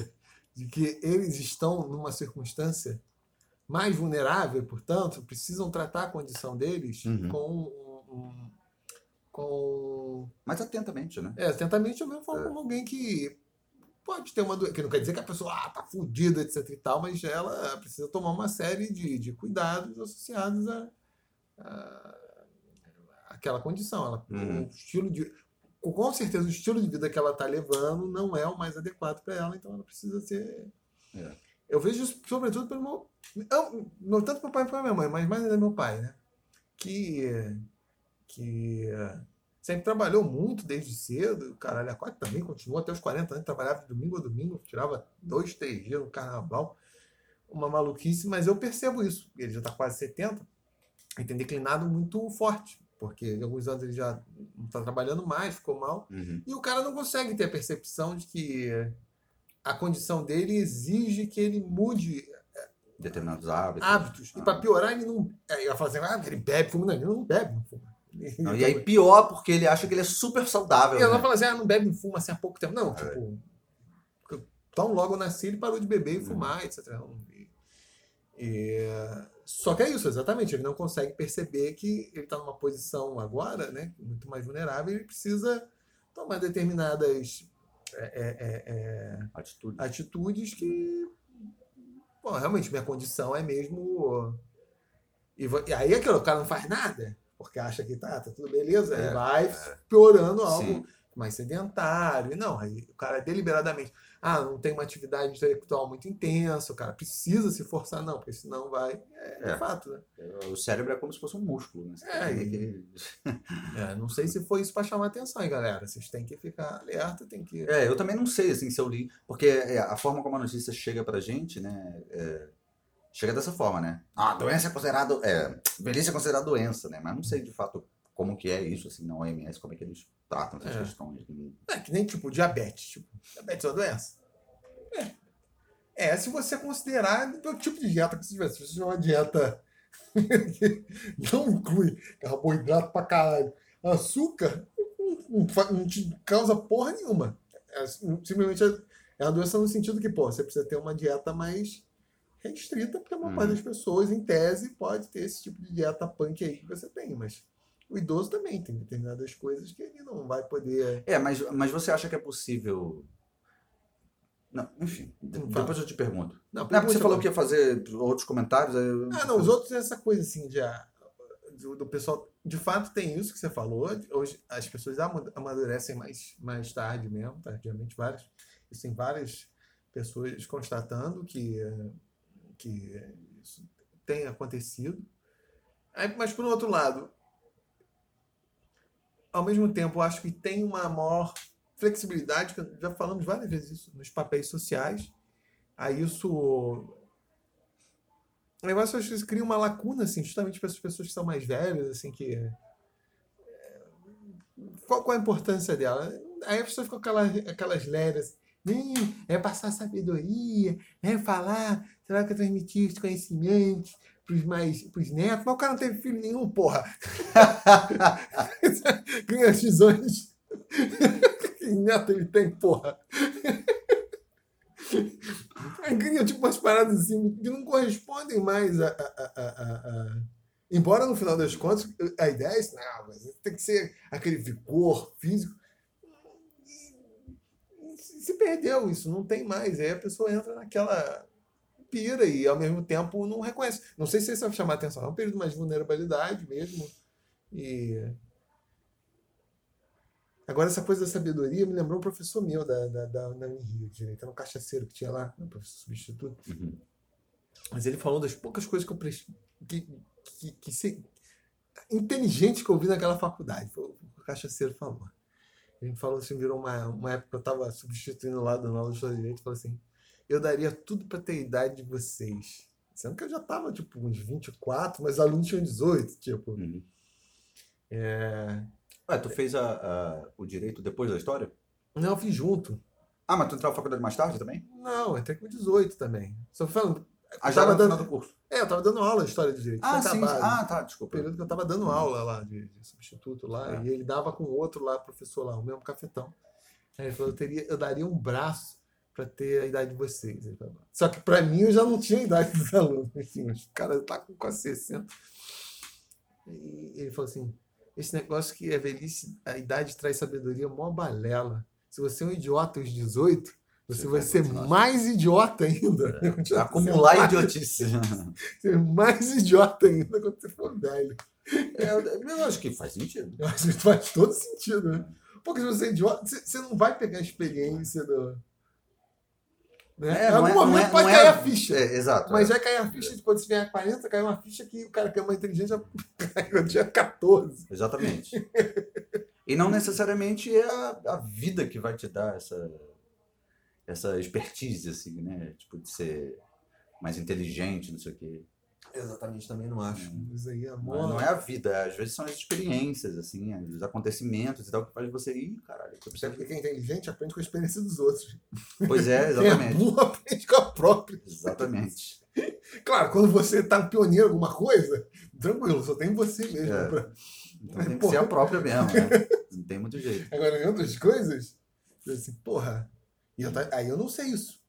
de que eles estão numa circunstância mais vulnerável, portanto, precisam tratar a condição deles uhum. com, um, com. Mais atentamente, né? É, atentamente eu mesmo falo é. como alguém que pode ter uma doença, que não quer dizer que a pessoa ah, tá fudida, etc e tal, mas ela precisa tomar uma série de, de cuidados associados a, a aquela condição. Ela, uhum. o estilo de, com certeza o estilo de vida que ela está levando não é o mais adequado para ela, então ela precisa ser. É. Eu vejo isso, sobretudo, pelo meu não, não tanto meu pai e minha mãe, mas mais ainda meu pai, né? Que, que sempre trabalhou muito desde cedo, caralho, a quatro também continuou até os 40 anos, trabalhava de domingo a domingo, tirava dois, três dias no carnaval. uma maluquice, mas eu percebo isso. Ele já está quase 70 e tem declinado muito forte, porque em alguns anos ele já não está trabalhando mais, ficou mal. Uhum. E o cara não consegue ter a percepção de que a condição dele exige que ele mude Determinados hábitos. hábitos. E Ah. para piorar, ele não. Aí ela fala assim: ah, ele bebe, fuma. Não, ele não bebe, não fuma. Não, e aí pior, porque ele acha que ele é super saudável. E ela né? fala assim: ah, não bebe, não fuma assim há pouco tempo. É. Não, tipo. Tão logo eu nasci, ele parou de beber e fumar, etc. E- e, só que é isso, exatamente. Ele não consegue perceber que ele está numa posição agora, né? Muito mais vulnerável, e ele precisa tomar determinadas é, é, é, é, Atitude. atitudes que. Bom, realmente, minha condição é mesmo. E, e aí que o cara não faz nada, porque acha que tá, tá tudo beleza, É, vai piorando algo Sim. Mais sedentário. E não, aí o cara deliberadamente. Ah, não tem uma atividade intelectual muito intensa, o cara precisa se forçar, não, porque senão vai. É, é É. fato, né? O cérebro é como se fosse um músculo. Né? É, e- É, não sei se foi isso para chamar atenção, hein, galera. Vocês têm que ficar alerta, tem que. É, eu também não sei assim, se eu li. Porque é, a forma como a notícia chega pra gente, né? é, chega dessa forma, né? Ah, doença é considerado. É, velhice é considerada doença, né? Mas não sei de fato como que é isso, assim, na OMS, como é que eles tratam essas É. questões. É que nem tipo diabetes. Tipo, diabetes é uma doença? É. É, se você considerar o tipo de dieta que você tiver. Se você tiver uma dieta que não inclui carboidrato pra caralho, açúcar, não, não te causa porra nenhuma. É, simplesmente é, é uma doença no sentido que, pô, você precisa ter uma dieta mais restrita, porque a maior Uhum. parte das pessoas, em tese, pode ter esse tipo de dieta punk aí que você tem, mas o idoso também tem determinadas coisas que ele não vai poder. É, mas, mas você acha que é possível. Não, enfim, Não depois eu te pergunto. Não, Não, porque você falou que ia fazer outros comentários. eu- Ah, não, os outros é essa coisa assim de, ah, do, do pessoal. De fato, tem isso que você falou. Hoje as pessoas ama- amadurecem mais, mais tarde mesmo, tardiamente, várias. Isso tem várias pessoas constatando que, que isso tem acontecido. Aí, mas, por outro lado, ao mesmo tempo, acho que tem uma maior flexibilidade, já falamos várias vezes isso, nos papéis sociais. Aí isso negócio acho que isso cria uma lacuna, assim, justamente para as pessoas que são mais velhas, assim, que. é, Qual, qual a importância dela? Aí a pessoa fica com aquelas, aquelas leras. "Hum, É passar sabedoria, é falar, será que transmitir os conhecimentos pros mais pros netos? Mas o cara não teve filho nenhum, porra. Ganha visões. que neto ele tem, porra? Aí cria tipo umas paradas assim que não correspondem mais a, a, a, a- a- Embora no final das contas a ideia é isso, não, mas tem que ser aquele vigor físico. E se perdeu isso, não tem mais. Aí a pessoa entra naquela pira e ao mesmo tempo não reconhece. Não sei se isso vai chamar atenção, é um período mais de vulnerabilidade mesmo. E. Agora, essa coisa da sabedoria me lembrou um professor meu da, da, da, da Rio de Direito, era um cachaceiro que tinha lá, um professor substituto. Uhum. Mas ele falou das poucas coisas que eu prestei. Que, que, que se, inteligente que eu vi naquela faculdade. Foi o que o cachaceiro falou. Ele falou assim, virou uma, uma época que eu estava substituindo lá do aula de História de Direito, falou assim, eu daria tudo para ter a idade de vocês. Sendo que eu já estava, tipo, uns 24, mas alunos tinham 18, tipo. Uhum. É... Ué, tu fez a, a- o direito depois da história? Não, eu fiz junto. Ah, mas tu entrou na faculdade mais tarde também? Não, eu entrei com 18 também. Só falando. Ah, já tava era no dando, final do curso. É, eu tava dando aula de História de Direito. Ah, sim. acabado. Ah, tá, O desculpa. período que eu estava dando aula lá, de, de substituto lá, É. e ele dava com outro lá, professor lá, o mesmo cafetão. Aí ele falou, eu, teria, eu daria um braço para ter a idade de vocês. Só que para mim eu já não tinha a idade dos alunos. Assim, os caras tá com quase 60. E ele falou assim, esse negócio que é velhice, a idade traz sabedoria, mó balela. Se você é um idiota aos 18, você, Você vai ser continuar mais idiota ainda. É. Acumular mais- idiotice. Ser mais idiota ainda quando você for velho. É, eu acho que faz sentido. Eu acho que faz todo sentido, né? Porque se você é idiota, você, você não vai pegar a experiência do. Né? É, em algum é- momento não é- cair é- a ficha. É, exato. Mas é. vai cair a ficha de quando você vier a 40, cai uma ficha que o cara que é uma inteligência caiu no dia 14. Exatamente. E não necessariamente é a, a vida que vai te dar essa, essa expertise, assim, né? Tipo, de ser mais inteligente, não sei o quê. Exatamente, também não acho. Isso aí é Mas amor. não é a vida, às vezes são as experiências, assim, os acontecimentos e tal, que faz você ir, caralho. Eu Porque preciso... quem é inteligente aprende com a experiência dos outros. Pois é, Quem é exatamente. burro aprende com a própria. Exatamente. Claro, quando você tá pioneiro em alguma coisa, tranquilo, só tem você mesmo. É. pra- Então tem que Porra. ser a própria mesmo, né? Não tem muito jeito. Agora, em outras coisas, eu assim, porra, e eu tá- aí eu não sei isso.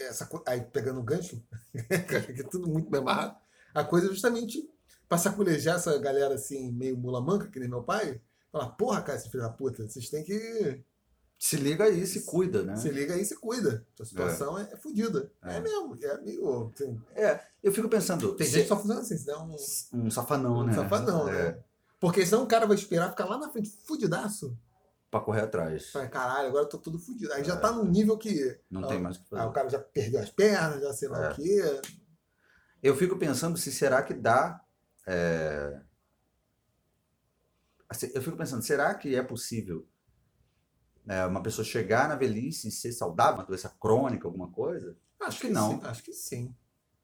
Essa, aí pegando o gancho, que é tudo muito bem amarrado, a coisa é justamente pra saculejar essa galera assim, meio mula manca, que nem meu pai, falar, porra, cara, esse filho da puta, vocês têm que Se liga aí, se cuida, né? se liga aí e se cuida. Sua situação é, é fodida. É. É. mesmo, é meio. Tem, É, eu fico pensando, tem se- gente que só funciona assim, se der um, um safanão, um né? safadão, É, né? Porque senão o cara vai esperar ficar lá na frente fudidaço. Pra correr atrás. Fala, caralho, agora eu tô tudo fudido. Aí já É. tá num nível que. Não Ah, tem mais o que fazer. o cara já perdeu as pernas, já sei lá É. o quê. Eu fico pensando se será que dá. é, assim, eu fico pensando, será que é possível é, uma pessoa chegar na velhice e ser saudável, uma doença crônica, alguma coisa? Acho que não. Sim, acho que sim.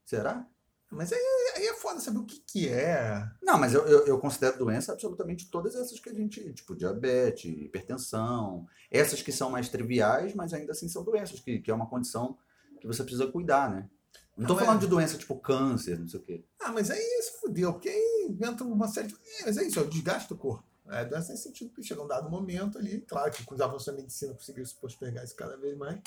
Será? Mas aí, aí é foda saber o que, que é. Não, mas eu, eu, eu considero doença absolutamente todas essas que a gente, tipo diabetes, hipertensão, essas que são mais triviais, mas ainda assim são doenças, que, que é uma condição que você precisa cuidar, né? Não tô Não, é- falando de doença tipo câncer, não sei o quê. Ah, mas aí se fudeu, porque aí inventa uma série de. É, mas é isso, é o desgaste do corpo. É, doença nesse sentido que chega um dado momento ali, claro que com os avanços da medicina conseguiu se postergar isso cada vez mais.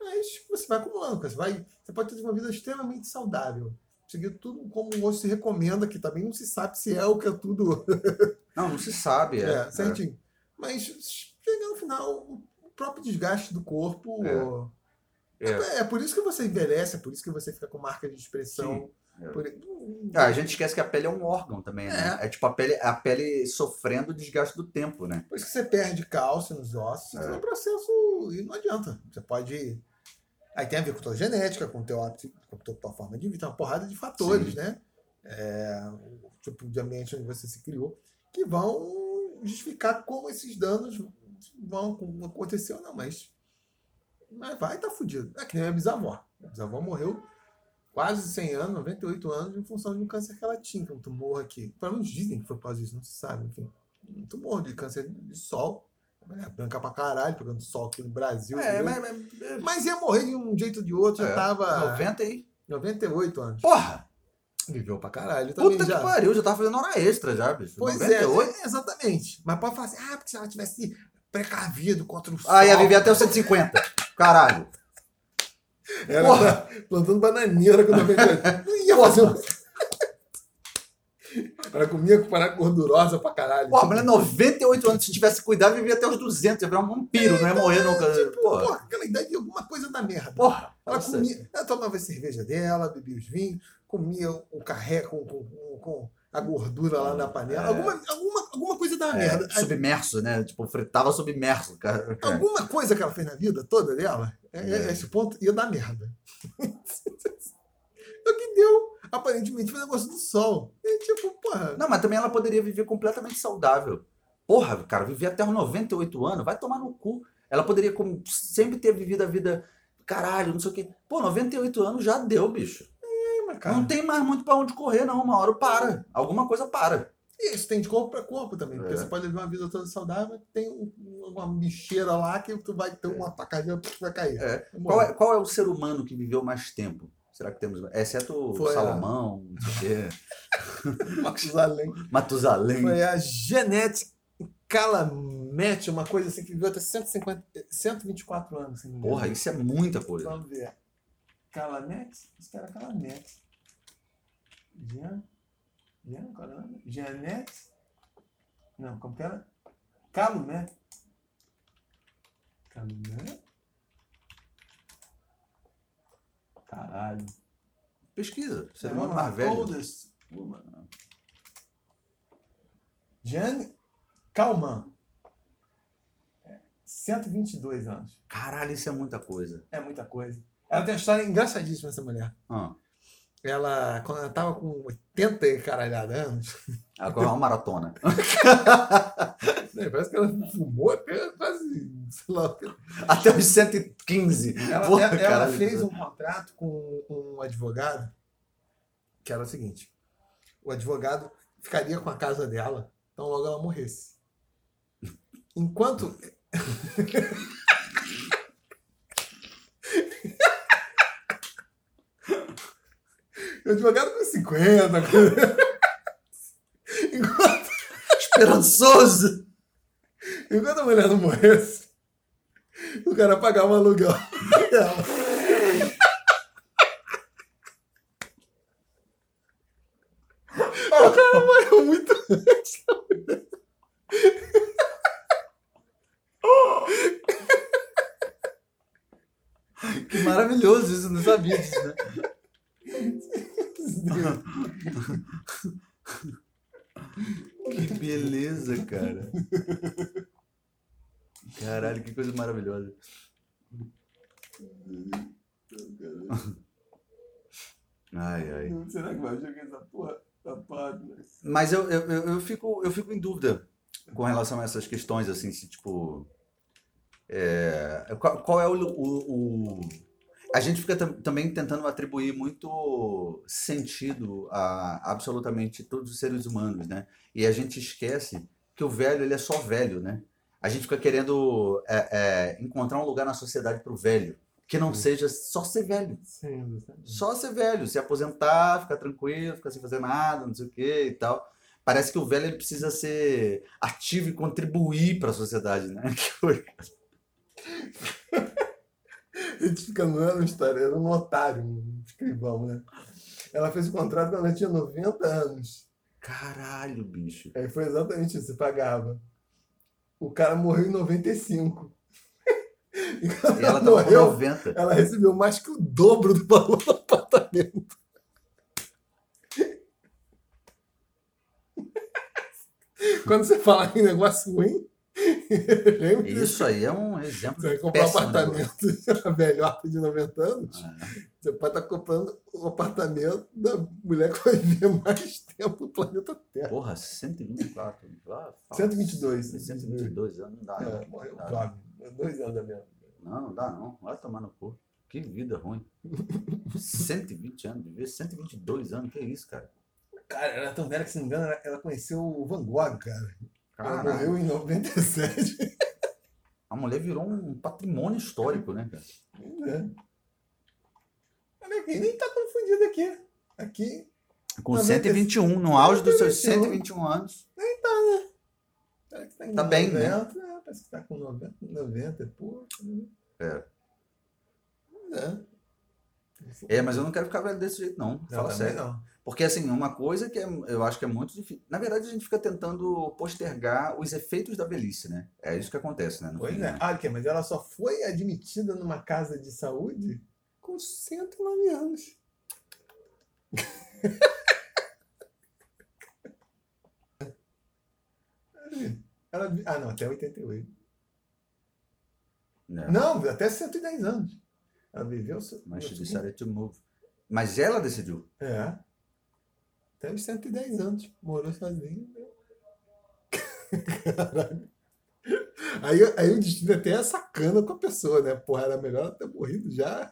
Mas você vai acumulando, você, vai, você pode ter uma vida extremamente saudável. Seguir tudo como hoje se recomenda, que também não se sabe se é o que é tudo Não, não se sabe. É, É, certinho. Mas chega no final, o próprio desgaste do corpo. É. É. é por isso que você envelhece, é por isso que você fica com marcas de expressão. É. Por- Ah, a gente esquece que a pele é um órgão também, né? É, tipo a pele, a pele sofrendo o desgaste do tempo, né? Por isso que você perde cálcio nos ossos. É. É um processo e não adianta. Você pode. Aí tem a ver com tua genética, com, teu hábito, com tua, tua forma de vida, uma porrada de fatores, Sim. né? É, o tipo de ambiente onde você se criou, que vão justificar como esses danos vão acontecer ou não, mas, mas vai estar tá fudido. É que nem a bisavó. A bisavó morreu quase 100 anos, 98 anos, em função de um câncer que ela tinha, que é um tumor aqui. Pelo menos dizem que foi por causa disso, não se sabe, enfim. Um tumor de câncer de sol. É, branca pra caralho, pegando sol aqui no Brasil. É, entendeu? mas. Mas ia morrer de um jeito ou de outro, já É, tava 90 aí. 98 anos. Porra! Viveu pra caralho também Puta já. que pariu, já tava fazendo hora extra já, bicho. Pois 98. é, é, exatamente. Mas pode falar assim, ah, porque se ela tivesse precavido contra o sol. Ah, ia viver até os 150. Caralho. Era Porra. plantando bananeira com 98. Não ia fazer um... Ela comia com parada gordurosa pra caralho. Porra, mas é 98 anos, se tivesse cuidado, vivia até os 200. Ia virar um vampiro, não ia morrer nunca. Tipo, Porra. porra, aquela idade de alguma coisa da merda. Porra. Ela comia, ela tomava a cerveja dela, bebia os vinhos, comia o carré com, com, com- com a gordura lá na panela. É. Alguma, alguma, alguma coisa da É, merda. submerso, né? Tipo, fritava submerso, cara. Alguma coisa que ela fez na vida toda dela, é, é, É. esse ponto ia dar merda. é o que deu. Aparentemente foi o negócio do sol. E tipo, porra. Não, mas também ela poderia viver completamente saudável. Porra, cara, viver até os 98 anos, vai tomar no cu. Ela poderia como, sempre ter vivido a vida, caralho, não sei o quê. Pô, 98 anos já deu, bicho. mas, cara, Não tem mais muito pra onde correr, não. Uma hora para. Alguma coisa para. E isso tem de corpo para corpo também. Porque É. você pode viver uma vida toda saudável, tem um- uma bicheira lá que tu vai ter um ataque cardíaco vai cair. É. Qual é, qual é o ser humano que viveu mais tempo? Será que temos. Exceto Foi a- Salomão, não sei o quê. Matusalém. Matusalém. Foi a Genete Calamete, uma coisa assim que viveu até 150, 124 anos. engano. Porra, isso é muita coisa. Vamos ver. Calamete? Cara é Calamete. Jean. Jean, qual é o? Jeanette? Não, como que era? Calumete. Calumete? Caralho. Pesquisa. Ser É, humano vamos lá. mais velho. Oldest woman. Jeanne Calman. É, 122 anos. Caralho, isso é muita coisa. É muita coisa. Ela tem uma história engraçadíssima, essa mulher. Ah, ela, quando ela tava com 80 e caralhada anos, Ela correu uma maratona. parece que ela fumou até sei lá. Até os 115. Ela, Porra, ela- ela fez um contrato com um advogado que era o seguinte: o advogado ficaria com a casa dela, então logo ela morresse. Enquanto. o advogado com 50. Enquanto, Esperançoso. Enquanto a mulher não morresse, o cara pagava aluguel pra ela. O cara morreu muito antes. Que maravilhoso isso, não sabia disso, né? Que beleza, cara. Caralho, que coisa maravilhosa. Ai, ai. Será que vai jogar essa porra da página? Mas eu, eu, eu, fico, eu fico em dúvida com relação a essas questões, assim, se tipo. é, qual, qual é o, o, o- A gente fica tam- também tentando atribuir muito sentido a absolutamente todos os seres humanos, né? E a gente esquece que o velho, ele é só velho, né? A gente fica querendo é, é, encontrar um lugar na sociedade para o velho, que não Sim. seja só ser velho. Sim? Só ser velho, se aposentar, ficar tranquilo, ficar sem fazer nada, não sei o que e tal. Parece que o velho ele precisa ser ativo e contribuir para a sociedade, né? A gente fica uma história, era um otário, um escrivão, né? Ela fez o contrato quando ela tinha 90 anos. Caralho, bicho. Aí foi exatamente isso, você pagava. O cara morreu em 95. E quando E ela com morreu, 90. ela recebeu mais que o dobro do valor do apartamento. Quando você fala em negócio ruim? Isso aí é um exemplo Você vai comprar um de apartamento velhota de 90 anos, negócio. você pode estar comprando o apartamento da mulher que vai viver mais tempo no planeta Terra. Porra, 124. Ah, fala. 122. 122 anos, não dá. É, não. morreu Dá. jovem. Dois anos da minha. Não, não dá não. Vai tomar no cu. Que vida ruim. 120 anos, viver 122 anos, que isso, cara? Cara, ela é tão velha que, se não me engano, ela, ela conheceu o Van Gogh, cara. Ela morreu em 97. A mulher virou um patrimônio histórico, né, cara? É. Olha aqui, nem tá confundido aqui. Aqui, Com 90. 121, no auge dos seus 121. 121 anos. que tá em Tá bem, né? 90, é, Parece que tá com 90, 90 e pouco. né? É. É. É, mas eu não quero ficar velho desse jeito, não. Não, Fala sério. não. Porque, assim, uma coisa que é- eu acho que é muito difícil. Na verdade, a gente fica tentando postergar os efeitos da velhice, né? É isso que acontece, né? no Pois fim, é. né? Ah, ok, mas ela só foi admitida numa casa de saúde com 109 anos. Ela, ah, não, até 88. É. Não, até 110 anos. Ela viveu. so- Mas she decided to move. Mas ela decidiu. É. Até os 110 anos. Morou sozinha. Caralho. Aí, aí o destino até é sacana com a pessoa, né? Porra, era melhor ter morrido já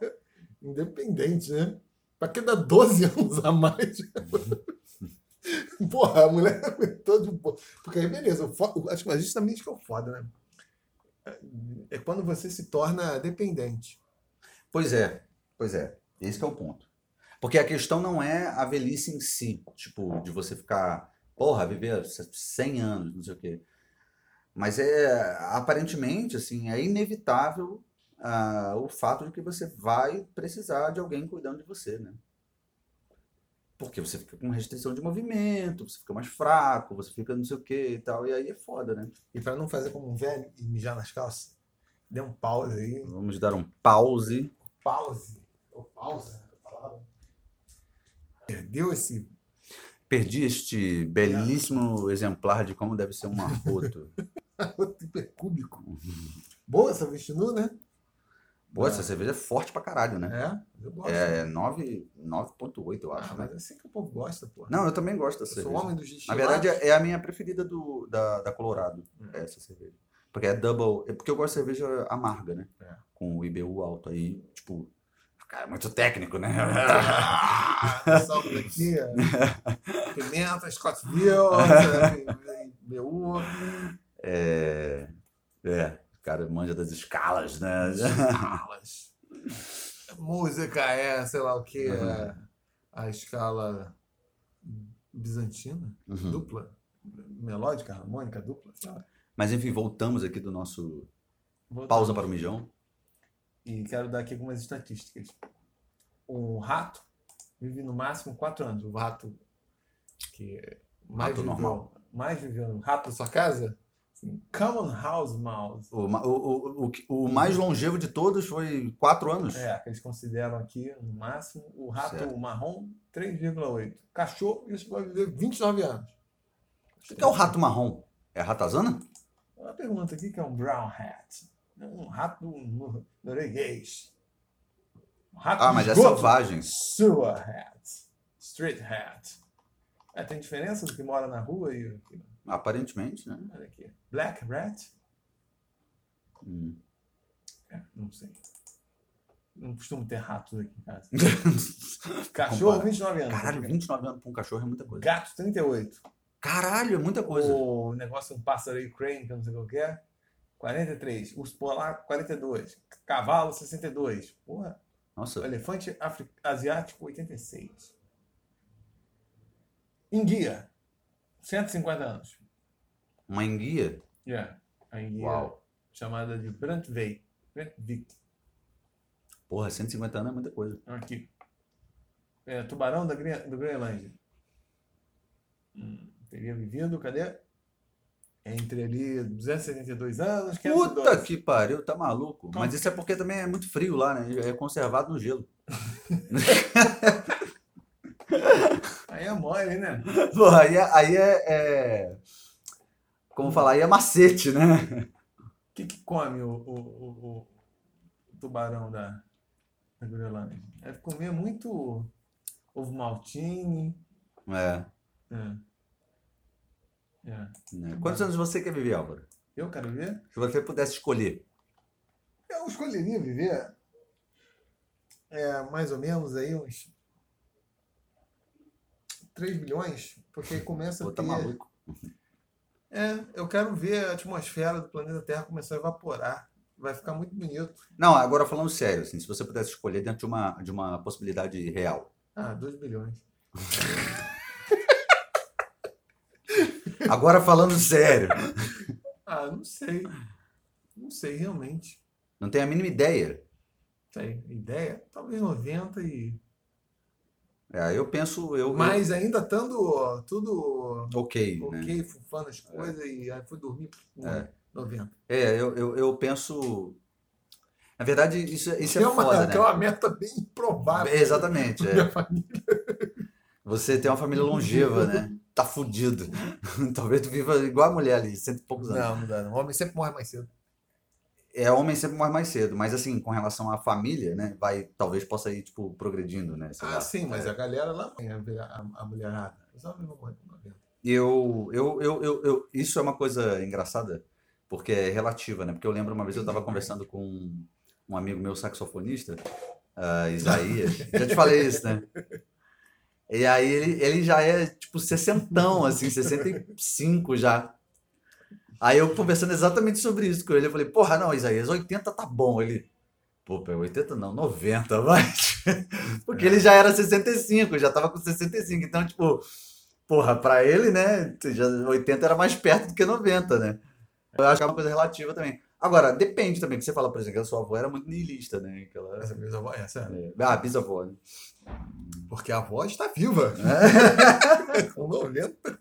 independente, né? Pra que dar 12 anos a mais? Porra, a mulher aguentou de boa. Porque aí, beleza, o fo- acho que justamente que é o foda, né? É quando você se torna dependente. Pois é, pois é. Esse que é o ponto. Porque a questão não é a velhice em si, tipo, de você ficar, porra, viver 100 anos, não sei o quê. Mas é, aparentemente, assim, é inevitável ah, o fato de que você vai precisar de alguém cuidando de você, né? Porque você fica com restrição de movimento, você fica mais fraco, você fica não sei o quê e tal, e aí é foda, né? E pra não fazer como um velho e mijar nas calças, dê um pause aí. Vamos dar um pause. Pause. Ou pausa. Perdeu esse. Perdi este belíssimo exemplar de como deve ser um arroto. hipercúbico. Boa essa vestinu, né? Pô, essa cerveja é forte pra caralho, né? É, eu gosto. É 9 9.8, eu acho, ah, né? mas é assim que o povo gosta, pô. Não, eu também gosto eu dessa sou cerveja. homem dos Na verdade, é a minha preferida do, da, da Colorado, Hum. é essa cerveja. Porque é double. É porque eu gosto de cerveja amarga, né? É. Com o IBU alto. Aí, tipo. Cara, é muito técnico, né? Salve daqui. Pimenta, Scottsville, BU. É. É. O cara manja das escalas, né? escalas. Música é, sei lá o que, Uhum. a escala bizantina, Uhum. dupla, melódica, harmônica, dupla. lá. Mas enfim, voltamos aqui do nosso Vou- pausa para o mijão. E quero dar aqui algumas estatísticas. Um rato vive no máximo quatro anos. O rato que mais Rato viveu, normal. mais viveu no rato da sua casa, assim, common house mouse. O, o, o, o mais longevo de todos foi quatro anos. É, que eles consideram aqui no máximo. O rato Certo. marrom, 3,8. Cachorro, isso vai viver 29 anos. O que é o rato marrom? É a ratazana? Uma pergunta aqui que é um brown hat. Um rato nor- norueguês. Um rato Ah, mas é selvagem. Sewer hat. Street hat. É, tem diferença do que mora na rua e Aparentemente, né? Olha aqui. Black rat? Hum. É, não sei. Não costumo ter ratos aqui em casa. Cachorro, Compara. 29 anos. Caralho, 29 anos pra um cachorro é muita coisa. Gato, 38. Caralho, é muita coisa. O negócio, um pássaro aí, crane, que eu não sei qual que é. 43. Urso polar, 42. Cavalo, 62. Porra. Nossa, Elefante afri- asiático, 86. Enguia, 150 anos. uma enguia? Yeah. A enguia Uau. chamada de Brantvik. Brantvik. Porra, 150 anos é muita coisa. Aqui. É, tubarão da, Gre- do Groenlândia. Hum, teria vivido, cadê? Entre ali 272 anos, 512. Puta que pariu, tá maluco. Então- Mas isso é porque também é muito frio lá, né? É conservado no gelo. Aí é mole, né? Porra, aí é. Aí é, é- Como falar? Aí é macete, né? O que, que come o, o, o- o tubarão da, da Groenlândia? Deve comer muito ovo maltine. É. É. É. né? Quantos anos você quer viver, Álvaro? Eu quero ver. Se você pudesse escolher. Eu escolheria viver é, mais ou menos aí uns 3 bilhões, porque começa Pô, a tá ter... maluco. É, eu quero ver a atmosfera do planeta Terra começar a evaporar. Vai ficar muito bonito. Não, agora falando sério, assim, se você pudesse escolher dentro de uma, de uma possibilidade real. Ah, 2 bilhões. Agora falando sério. Ah, não sei. Não sei, realmente. Não tenho a mínima ideia. Sei. Ideia? Talvez 90 e. É, eu penso, eu. Mas ainda estando tudo eu- ok, né? ok, fufando as coisas e aí fui dormir com É. 90. É, eu, eu, eu penso. Na verdade, isso, isso é, é uma, foda, né? é uma meta bem improvável. É, Exatamente. é. Minha família. Você tem uma família longeva, né? Tá fudido. Talvez tu viva igual a mulher ali, cento e poucos anos. Não, não dá. Não. O homem sempre morre mais cedo. É, homem sempre morre mais cedo, mas assim, com relação à família, né? Vai, talvez possa ir, tipo, progredindo, né? sei Ah, lá. sim, mas É. a galera lá, a, a, a mulherada, os homens vão morrer com 90. Eu, eu, eu, eu, eu- isso é uma coisa engraçada, porque é relativa, né? Porque eu lembro uma vez eu estava conversando com um, amigo meu saxofonista, ah, Isaías, já te falei isso, né? E aí ele, ele já é tipo sessentão, assim, 65 já. Aí eu conversando exatamente sobre isso com ele, eu falei, porra, não, Isaías, 80 tá bom. Ele, pô, pô, 80 não, 90, vai. Porque ele já era 65, já tava com 65, então, tipo, porra, pra ele, né, já 80 era mais perto do que 90, né? Eu acho que é uma coisa relativa também. Agora, depende também, que você fala, por exemplo, que a sua avó era muito niilista, né? Que ela... Essa mesma avó, essa é. Ah, bisavó, né? Porque a avó está viva. Com 90.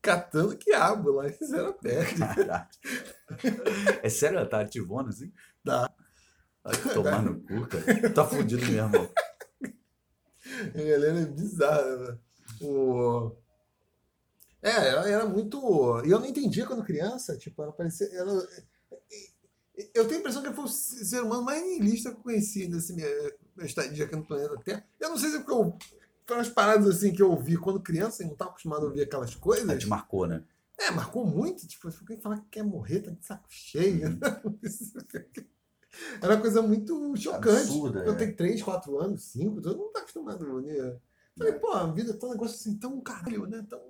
Catando quiabo lá em Zerapec. Caralho. É sério, ela tá ativona assim? Tá. Vai tomar no cu, cara. Tá fudido mesmo. irmão. A galera é bizarra, né? O... É, ela era muito. E eu não entendia quando criança, tipo, ela parecia. Ela... Eu tenho a impressão que ele foi o ser humano mais niilista que eu conheci nesse minha, minha estadia aqui no planeta Terra. Eu não sei se é porque eu. Foram as paradas assim que eu ouvi quando criança e não estava acostumado a ouvir aquelas coisas. Aí te marcou, né? É, marcou muito. Tipo, quem fala que quer morrer tá de saco cheio. Era uma coisa muito chocante. Absurda, eu é. tenho 3, 4 anos, 5, todo mundo tá acostumado. Né? Falei, pô, a vida é tão um negócio assim, tão caralho, né? Tão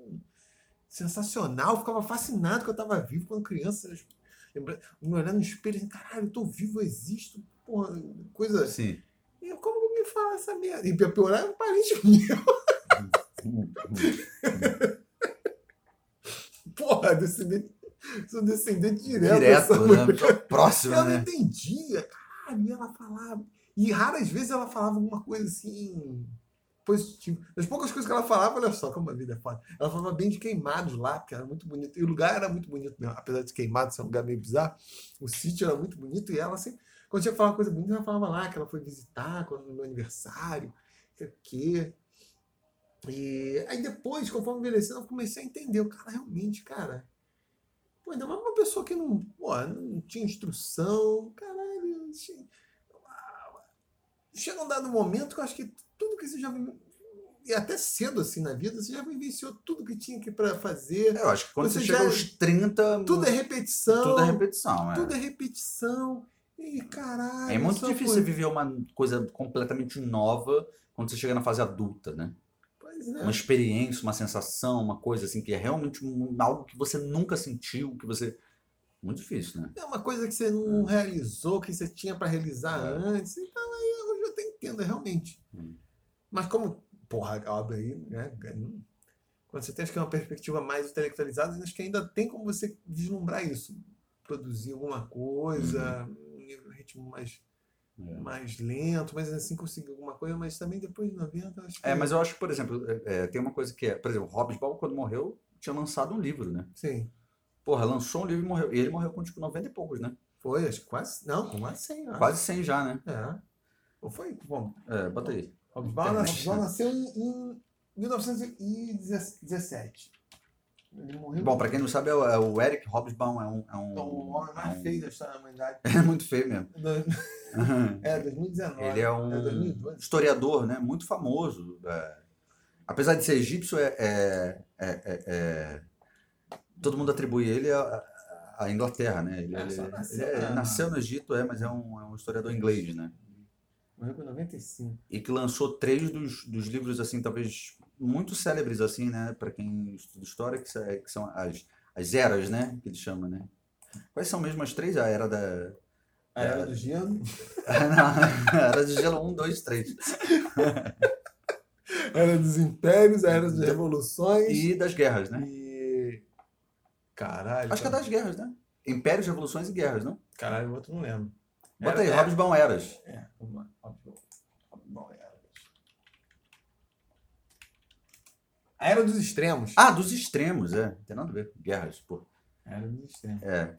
sensacional. Eu ficava fascinado que eu tava vivo quando criança. Me olhando no espelho assim, caralho, eu tô vivo, eu existo. Porra, coisa. Sim. E como que me fala essa merda? E pra piorar, é um parente meu. Porra, descendente. Sou descendente direto. Direto, né? Próximo, não né? entendia, cara, e ela falava. E raras vezes ela falava alguma coisa assim. Positiva. Das poucas coisas que ela falava, olha só como a vida é foda. Ela falava bem de queimados lá, que era muito bonito. E o lugar era muito bonito mesmo. Apesar de queimado ser um lugar meio bizarro, o sítio era muito bonito. E ela assim, quando tinha que falar uma coisa bonita, ela falava lá que ela foi visitar quando, no meu aniversário, sei o quê. E aí depois, conforme envelhecendo, eu comecei a entender. O cara realmente, cara. Pô, ainda mais uma pessoa que não, pô, não tinha instrução. Caralho. che- Chega um dado momento que eu acho que tudo que você já. E até cedo assim na vida, você já vivenciou tudo que tinha que para fazer. Eu acho que quando Você você, já- chega aos 30, Tudo é repetição. tudo é repetição. É, Tudo é repetição. E caralho. é muito difícil você viver uma coisa completamente nova quando você chega na fase adulta, né? Pois é. Uma experiência, uma sensação, uma coisa assim que é realmente um- algo que você nunca sentiu, que você. Muito difícil, né? É uma coisa que você não realizou, que você tinha para realizar É. antes. Então aí hoje eu até entendo, realmente. Hum. Mas como, porra, a obra aí, né? Quando você tem acho que uma perspectiva mais intelectualizada, acho que ainda tem como você vislumbrar isso. Produzir alguma coisa, um ritmo mais, Uhum. É. mais lento, mas assim conseguir alguma coisa, mas também depois de 90, acho que. É, mas eu acho que, por exemplo, é, é, tem uma coisa que é, por exemplo, Hobbes Ball, quando morreu, tinha lançado um livro, né? Sim. Porra, lançou um livro e morreu. E ele morreu com tipo 90 e poucos, né? Foi, acho que quase. Não, com quase 100 anos. Quase 100 já, né? É. Ou foi? Bom, É, bota aí. Hobsbawm né? nasceu em, em 1917. Ele morreu. Bom, pra quem não sabe, é o, é o Eric Hobsbawm, é um. É um, É o homem mais é um- feio da história da humanidade. É muito feio mesmo. É, 2019. Ele é um 2012. historiador, né? Muito famoso. é. Apesar de ser egípcio, é, é- é- é- é- todo mundo atribui ele à, Inglaterra, né? Ele, É, ele- nasceu ele é- na- nasceu no Egito, é, mas é um, é um historiador inglês, né? Morreu com 95. E que lançou três dos, dos livros, assim, talvez muito célebres, assim, né? Para quem estuda história, que, que são as, as eras, né? Que ele chama, né? Quais são mesmo as três? A era da... A Era do Gelo. Não, a era de gelo 1, 2, 3. A Era dos Impérios, a Era das Revoluções. E das guerras, né? E. Caralho. Acho que é das guerras, né? Impérios, revoluções e guerras, não? Caralho, o outro não lembro. Bota aí, Eras. É, vamos lá. Hobsbawm. Hobsbawm Era. A Era dos Extremos. Ah, dos extremos, é. Não tem nada a ver com guerras, pô. Era dos Extremos. É,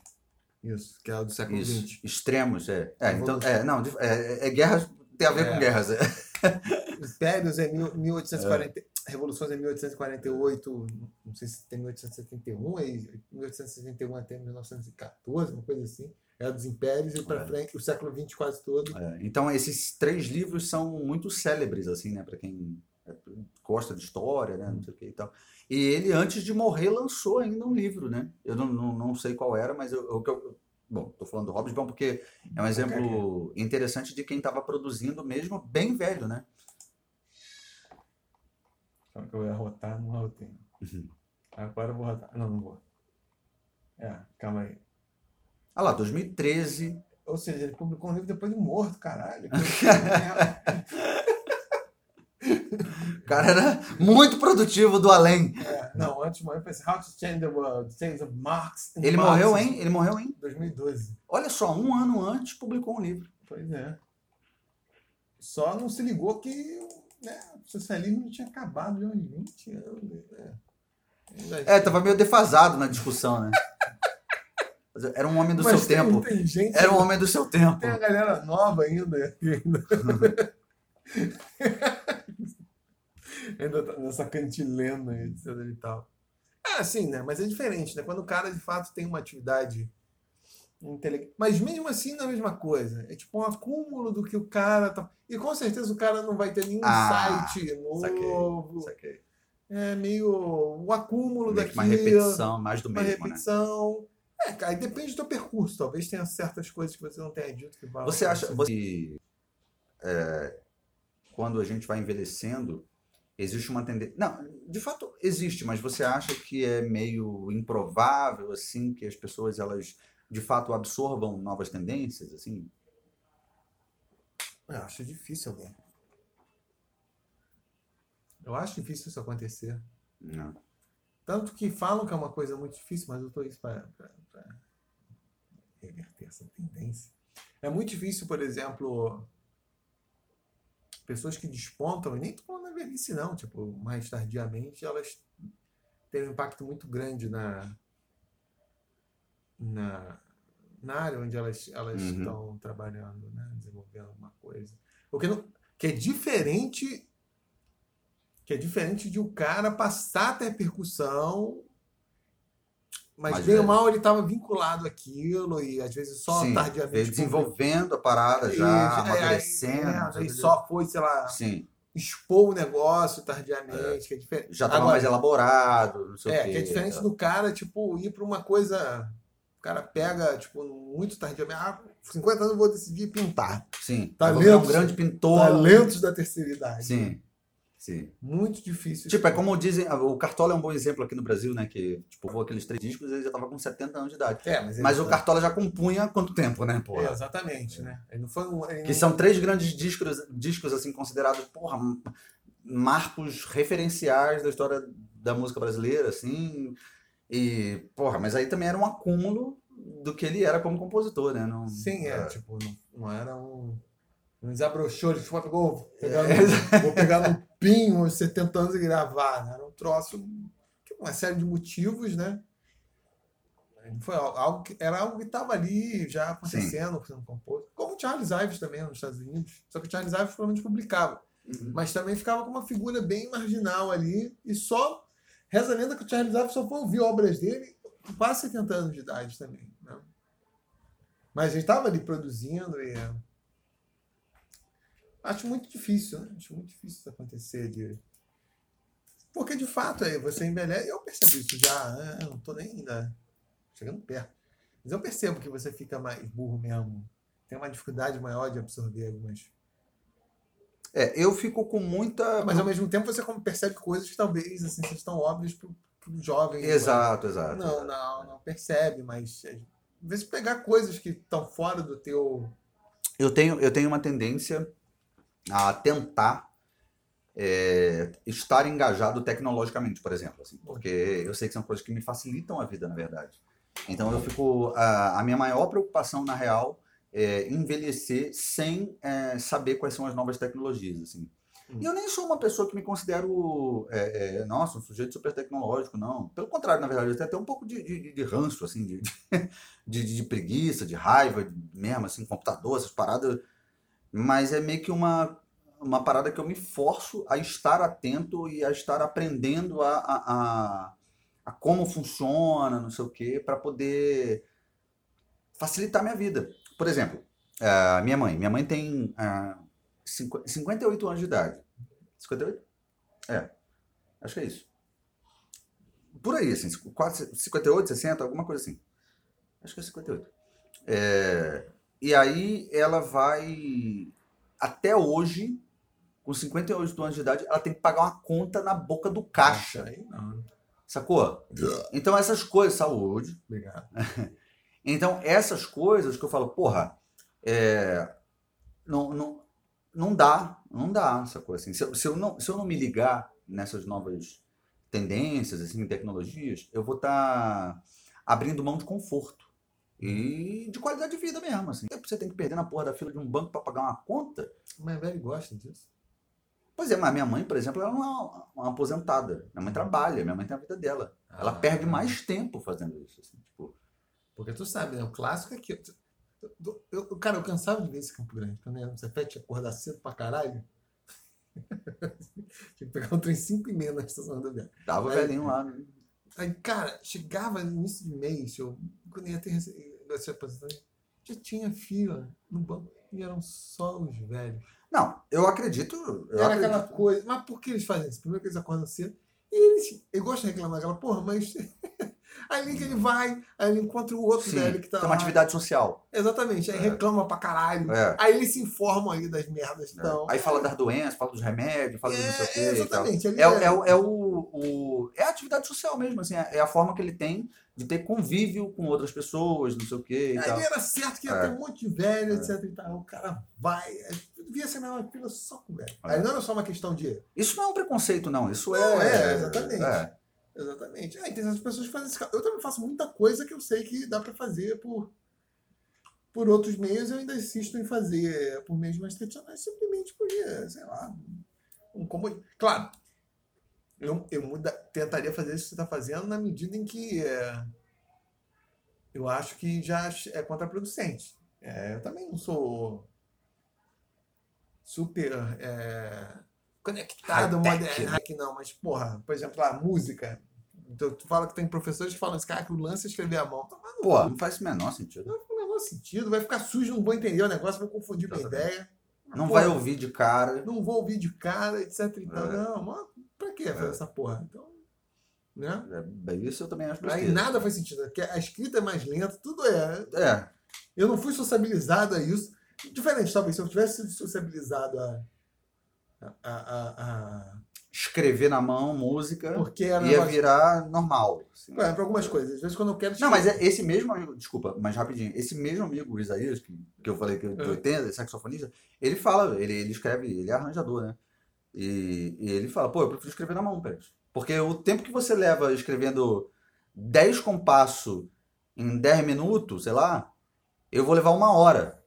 Isso, que é do século isso. XX. Extremos, é. É, então, é, não, é, é guerras, tem a ver É. com guerras, é. Impérios é mil- 1840. Revoluções é 1848. Não sei se tem 1871, aí 1871 até 1914, uma coisa assim. Era dos Impérios e para É. frente, o século XX quase todo. É, Então, esses três livros são muito célebres, assim, né? Para quem é, gosta de história, né? Não sei o que e tal. E ele, antes de morrer, lançou ainda um livro, né? Eu não, não, não sei qual era, mas eu, eu, eu- bom, tô falando do Hobsbawm porque é um exemplo interessante de quem estava produzindo mesmo bem velho, né? Só que eu ia rotar, não rotei. Uhum. Agora eu vou rotar. Não, não vou. É, calma aí. Ah lá, 2013. Ou seja, ele publicou um livro depois de morto, caralho. O cara era muito produtivo do além. É, não, antes de morrer, foi assim, How to Change the World, Change of Marx. Ele morreu Marxism, em, ele morreu em, 2012. olha só, um ano antes publicou um livro. Pois é. Só não se ligou que né, o socialismo não tinha acabado há uns 20 anos. Né? É, tava meio defasado na discussão, né? Era um homem do Mas seu tem- tempo. Tem gente, Era um homem do seu tempo. tem a galera nova ainda. ainda ainda tá nessa cantilena, etc e tal. É assim, né? Mas é diferente, né? Quando o cara de fato tem uma atividade intele- Mas mesmo assim não é a mesma coisa. É tipo um acúmulo do que o cara tá. E com certeza o cara não vai ter nenhum Ah, site saquei, novo. Saquei. É meio o acúmulo Meio daquilo. uma repetição, mais do uma mesmo, né? É, cara, depende do teu percurso. Talvez tenha certas coisas que você não tenha dito que vão Você acha acontecer. que é, quando a gente vai envelhecendo, existe uma tendência. Não, de fato existe, mas você acha que é meio improvável assim que as pessoas elas de fato absorvam novas tendências assim? Eu acho difícil alguém. Eu acho difícil isso acontecer. Não. Tanto que falam que é uma coisa muito difícil, mas eu estou isso para reverter essa tendência. É muito difícil, por exemplo, pessoas que despontam, e nem estou falando na velhice, não, tipo, mais tardiamente, elas têm um impacto muito grande na, na, na área onde elas, elas Uhum. estão trabalhando, né? desenvolvendo alguma coisa. O que, não, que é diferente que é diferente de o cara passar até percussão, mas bem ou velho. mal ele estava vinculado àquilo e às vezes só Sim, tardiamente desenvolvendo a parada já, é, aí- amadurecendo. é, aí o só foi, sei lá, Sim, expor o negócio tardiamente, que é diferente. já estava mais elaborado, não sei o É, quê. que é diferente do cara, tipo, ir para uma coisa. O cara pega, tipo, muito tardiamente. Ah, 50 anos eu vou decidir pintar. Sim, Talentos. um grande pintor. Talentos da terceira idade. Sim, sim. Muito difícil. Tipo, é como dizem, o Cartola é um bom exemplo aqui no Brasil, né? Que, tipo, voou aqueles três discos e ele já tava com 70 anos de idade. É, mas, Mas o Cartola já compunha há quanto tempo, né, porra? É, exatamente, né? Ele não foi um. ele Que não- são três grandes discos, discos assim, considerados, porra, marcos referenciais da história da música brasileira, assim. E, porra, mas aí também era um acúmulo do que ele era como compositor, né? Não, Sim, é, é. tipo, não, não era um. Não desabrochou, ele pegou, vou pegar, É, vou pegar no pinho aos 70 anos e gravar. Né? Era um troço, uma série de motivos, né? Foi al- algo que, era algo que estava ali já acontecendo, sendo composto. Como o Charles Ives também nos Estados Unidos. Só que o Charles Ives provavelmente publicava. Uhum. Mas também ficava com uma figura bem marginal ali. E só. Reza a lenda que o Charles Ives só foi ouvir obras dele com quase 70 anos de idade também. Né? Mas ele estava ali produzindo e. Acho muito difícil, né? Acho muito difícil isso acontecer. De... Porque de fato aí você envelhece. Eu percebo isso já. né? Eu não tô nem ainda chegando perto. Mas eu percebo que você fica mais burro mesmo. Tem uma dificuldade maior de absorver algumas É, eu fico com muita. mas ao mesmo tempo você percebe coisas que talvez assim sejam tão óbvias para o jovem. Exato, exato. Não, não, não percebe, mas é, às vezes pegar coisas que estão fora do teu. Eu tenho, eu tenho uma tendência a tentar é, estar engajado tecnologicamente, por exemplo, assim, porque eu sei que são coisas que me facilitam a vida, na verdade. Então eu fico a, a minha maior preocupação na real é envelhecer sem é, saber quais são as novas tecnologias, assim. Hum. E eu nem sou uma pessoa que me considero, é, é, nossa, um sujeito super tecnológico, não. Pelo contrário, na verdade, eu tenho até um pouco de, de, de ranço, assim, de, de, de, de preguiça, de raiva, mesmo, assim, computador, essas paradas. Mas é meio que uma, uma parada que eu me forço a estar atento e a estar aprendendo a, a, a, a como funciona, não sei o quê, para poder facilitar minha vida. Por exemplo, a minha mãe. Minha mãe tem ah, cinqu- 58 anos de idade. 58? É, acho que é isso. Por aí, assim, quase 58, 60, alguma coisa assim. Acho que é 58. É, e aí ela vai, até hoje, com 58 anos de idade, ela tem que pagar uma conta na boca do caixa. Aí não. Sacou? Então essas coisas, saúde. Obrigado. Então essas coisas que eu falo, porra, é, não, não, não dá, não dá essa coisa assim. Se eu, se eu não, se eu não me ligar nessas novas tendências, assim, tecnologias, eu vou estar abrindo mão de conforto e de qualidade de vida mesmo, assim. Você tem que perder na porra da fila de um banco para pagar uma conta. Mas velho gosta disso. Pois é, mas minha mãe, por exemplo, ela não é uma, uma aposentada. Minha mãe trabalha, minha mãe tem a vida dela. Ela Ah, perde mais tempo fazendo isso. Assim, tipo, Porque tu sabe, né? O clássico é que. Eu, eu- eu- cara, eu cansava de ver esse Campo Grande. Quando eu ia no Cefete, acordar cedo pra caralho. Tinha que pegar um trem 5 e meia na estação rodoviária. tava É. velhinho lá. né? Aí, cara, chegava no início de mês, eu, quando ia ter de aposentadoria, já tinha fila no banco e eram só os velhos. Não, eu acredito. Eu Era acredito. aquela coisa. Mas por que eles fazem isso? Primeiro que eles acordam cedo. E eles, eles gostam de reclamar aquela porra, mas. Aí que ele vai, aí ele encontra o outro Sim, velho que tá lá. uma atividade social. Exatamente, aí É. reclama pra caralho. É. Aí eles se informam aí das merdas que né? estão. Aí fala das doenças, fala dos remédios, fala do não sei o quê. É, tal. exatamente. É, o- é, o- é o, é a atividade social mesmo, assim, é é a forma que ele tem de ter convívio com outras pessoas, não sei o quê e Aí tal. era certo que ia É. ter um monte de velho, etc e tal. O cara vai. Devia ser uma fila só com velho. Aí É. não era só uma questão de. Isso não é um preconceito, não. Isso é. é, exatamente. É. Exatamente. Aí tem essas pessoas que fazem isso. Eu também faço muita coisa que eu sei que dá pra fazer por, por outros meios. Eu ainda insisto em fazer por meios mais tradicionais, simplesmente porque, sei lá, um como. Claro, eu, eu muda, tentaria fazer isso que você está fazendo na medida em que é, eu acho que já é contraproducente. É, eu também não sou super é, conectado, moderno, que não, mas, porra, por exemplo, a música. Então, tu fala que tem professores que falam assim, cara, que o lance é escrever a mão. Tá, Pô, não faz o menor sentido. não faz o menor sentido, vai ficar sujo, não vou entender o negócio, vai confundir minha Exatamente. ideia. Não Porra, vai ouvir de cara. Não vou ouvir de cara, etc. E tal. É. Não, mas pra que fazer É. essa porra? Então, né? É, bem, isso eu também acho Aí besteira. nada faz sentido. porque A escrita é mais lenta, tudo é. É, Eu não fui sociabilizado a isso. Diferente, talvez, se eu tivesse sido sociabilizado a. a, a, escrever na mão, música, porque era. um ia negócio- virar normal. assim. É, pra algumas coisas. Às vezes quando eu quero. Não, mas é esse mesmo amigo, desculpa, mas rapidinho, esse mesmo amigo, o Isaías, que, que eu falei que é de É. 80, saxofonista, ele fala, ele, ele escreve, ele é arranjador, né? E, e ele fala, pô, eu prefiro escrever na mão, Pérez. Porque o tempo que você leva escrevendo 10 compassos em 10 minutos, sei lá, eu vou levar uma hora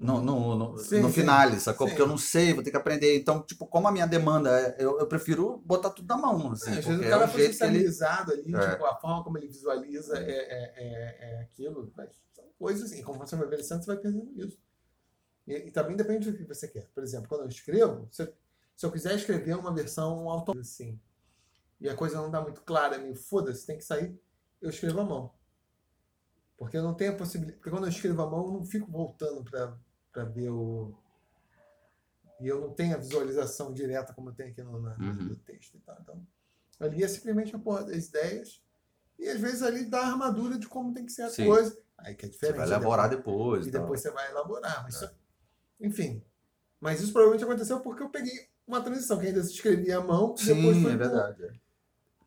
no, no, no, Sim, no sim. finale, sacou? Sim. Porque eu não sei, vou ter que aprender. Então, tipo, como a minha demanda, é, eu, eu prefiro botar tudo na mão, assim, É, às vezes o é cara o foi jeito que ele... ali, É. tipo, a forma como ele visualiza é, é, é, é aquilo. Mas são coisas assim, como você vai envelhecendo, você vai perdendo isso. E, e também depende do que você quer. Por exemplo, quando eu escrevo, se eu, se eu quiser escrever uma versão autônoma, assim, e a coisa não dá muito clara, meio foda-se, tem que sair, eu escrevo à mão. Porque eu não tenho a possibilidade. Porque quando eu escrevo à mão, eu não fico voltando para ver o. E eu não tenho a visualização direta como eu tenho aqui no, na, Uhum. no texto e tal. Então, ali é simplesmente a porra das ideias. E às vezes ali dá a armadura de como tem que ser a Sim. coisa. Aí que é Você diferente. vai né? elaborar depois. E e depois você vai elaborar. Mas isso- enfim. Mas isso provavelmente aconteceu porque eu peguei uma transição, que ainda se escrevia à mão. e depois Sim, foi é verdade. é.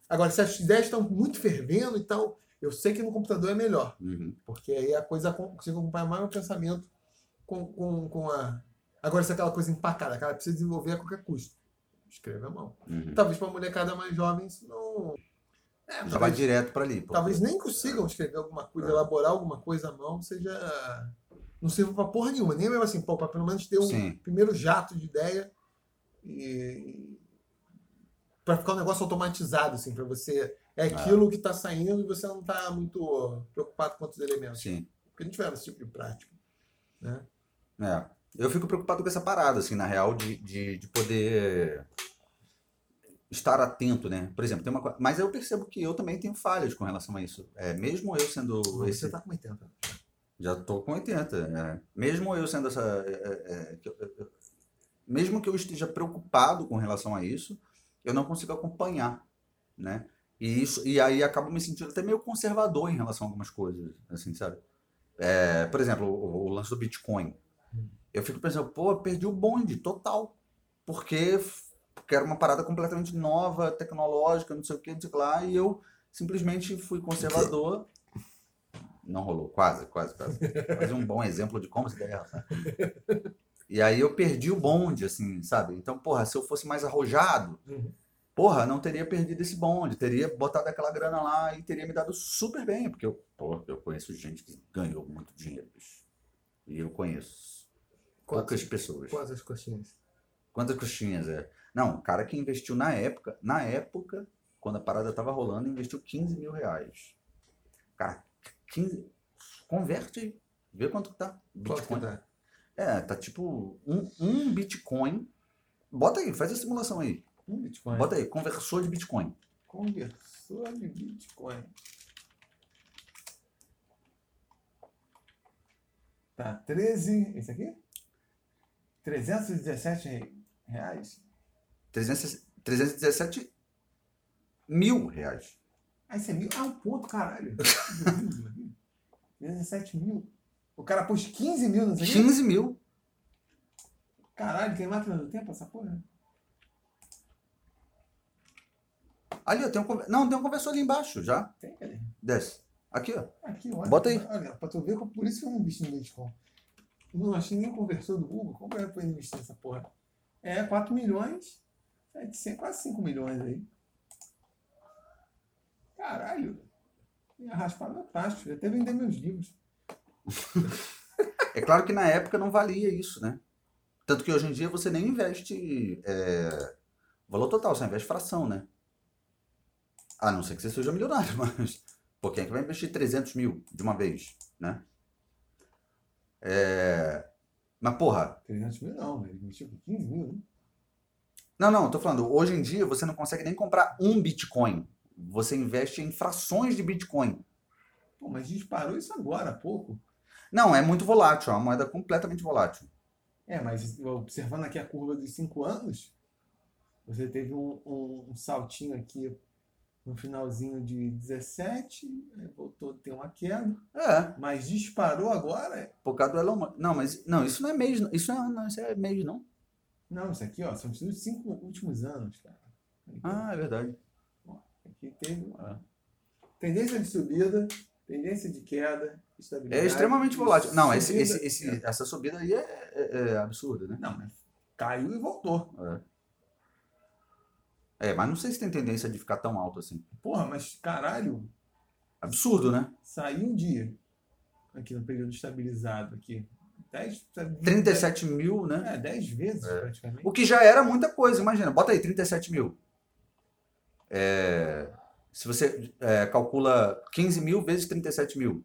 Agora, se as ideias estão muito fervendo e tal, eu sei que no computador é melhor. Uhum. Porque aí a coisa con- consigo acompanhar mais o pensamento com, com, com a. Agora, se é aquela coisa empacada, cara, precisa desenvolver a qualquer custo. Escreve à mão. Uhum. Talvez para a molecada mais jovem isso não. É, Já vai talvez, direto pra ali. pô. talvez nem consigam escrever alguma coisa, elaborar alguma coisa à mão, seja. Não sirva pra porra nenhuma. Nem mesmo assim, pô, pra pelo menos ter um Sim. primeiro jato de ideia e. Pra ficar um negócio automatizado, assim, pra você. É aquilo que tá saindo e você não tá muito preocupado com outros elementos. Sim. Porque não tiveram esse tipo de prática. Né? É. Eu fico preocupado com essa parada, assim, na real, de, de, de poder estar atento, né? Por exemplo, tem uma coisa. Mas eu percebo que eu também tenho falhas com relação a isso. É, mesmo eu sendo esse Você tá com 80. Já tô com 80. é. Mesmo eu sendo essa. é, é, é, mesmo que eu esteja preocupado com relação a isso, eu não consigo acompanhar, né? E, isso, e aí acabo me sentindo até meio conservador em relação a algumas coisas, assim, sabe? É, por exemplo, o, o lance do Bitcoin. Eu fico pensando, pô, perdi o bonde total. Porque, era uma parada completamente nova, tecnológica, não sei o que, não sei o que lá, e eu simplesmente fui conservador. Não rolou, quase, quase, quase. Quase um bom exemplo de como se deve errar. E aí eu perdi o bonde, assim, sabe? Então, porra, se eu fosse mais arrojado, Uhum. porra, não teria perdido esse bonde, teria botado aquela grana lá e teria me dado super bem, porque eu, porra, eu conheço gente que ganhou muito dinheiro, bicho. E eu conheço poucas pessoas. Quantas coxinhas? Quantas coxinhas é? Não, o cara que investiu na época, na época, quando a parada tava rolando, investiu 15 mil reais. Cara, 15. Converte aí. Vê quanto que tá. Quanto Bitcoin. dá? É, tá tipo um, um Bitcoin. Bota aí, faz a simulação aí. Um Bitcoin. Bota aí, conversor de Bitcoin. Conversor de Bitcoin. Tá, 13. Esse aqui? 317 re- reais? 300 317 mil reais. Ah, esse é mil? Ah, um ponto, caralho. 17 mil. O cara pôs 15 mil nesse aqui? 15 mil. Caralho, tem máquina do tempo essa porra? Ali, ó, tem um, não, tem um conversor ali embaixo já. Tem, cadê? Desce. Aqui, ó. Aqui, olha. Bota aí. Olha, pra tu ver, por isso que eu não invisto no Bitcoin. Não achei nem conversor do Google. Como é que eu investir nessa porra? É, 4 milhões. 700, quase 5 milhões aí. Caralho. Ia raspar meu tacho. Eu até vender meus livros. É claro que na época não valia isso, né? Tanto que hoje em dia você nem investe é, valor total, você investe fração, né? A não ser que você seja milionário, mas... Pô, quem é que vai investir 300 mil de uma vez, né? É, Mas, porra, 300 mil não. Ele investiu com 15 mil, né? Não, não, tô falando, hoje em dia você não consegue nem comprar um Bitcoin. Você investe em frações de Bitcoin. Pô, mas disparou isso agora há pouco. Não, é muito volátil, é uma moeda completamente volátil. É, mas observando aqui a curva dos 5 anos, você teve um, um- um saltinho aqui no finalzinho de 17, aí voltou a ter uma queda, É, mas disparou agora. por causa do Elon Musk. Não, mas não, isso não é mês, isso não, não, isso é mês, não. Não, isso aqui, ó, são os cinco últimos anos, cara. Aqui, Ah, é verdade. aqui teve uma tendência de subida, tendência de queda, estabilidade. É extremamente volátil. Não, subida- esse, esse- essa subida aí é, é, é absurda, né? Não, mas caiu e voltou. É, mas não sei se tem tendência de ficar tão alto assim. Porra, mas caralho, Absurdo, né? saiu um dia aqui no período estabilizado aqui. 10, 37 mil, né? É, 10 vezes praticamente. O que já era muita coisa, imagina. Bota aí, 37 mil. É, se você é, calcula 15 mil vezes 37 mil.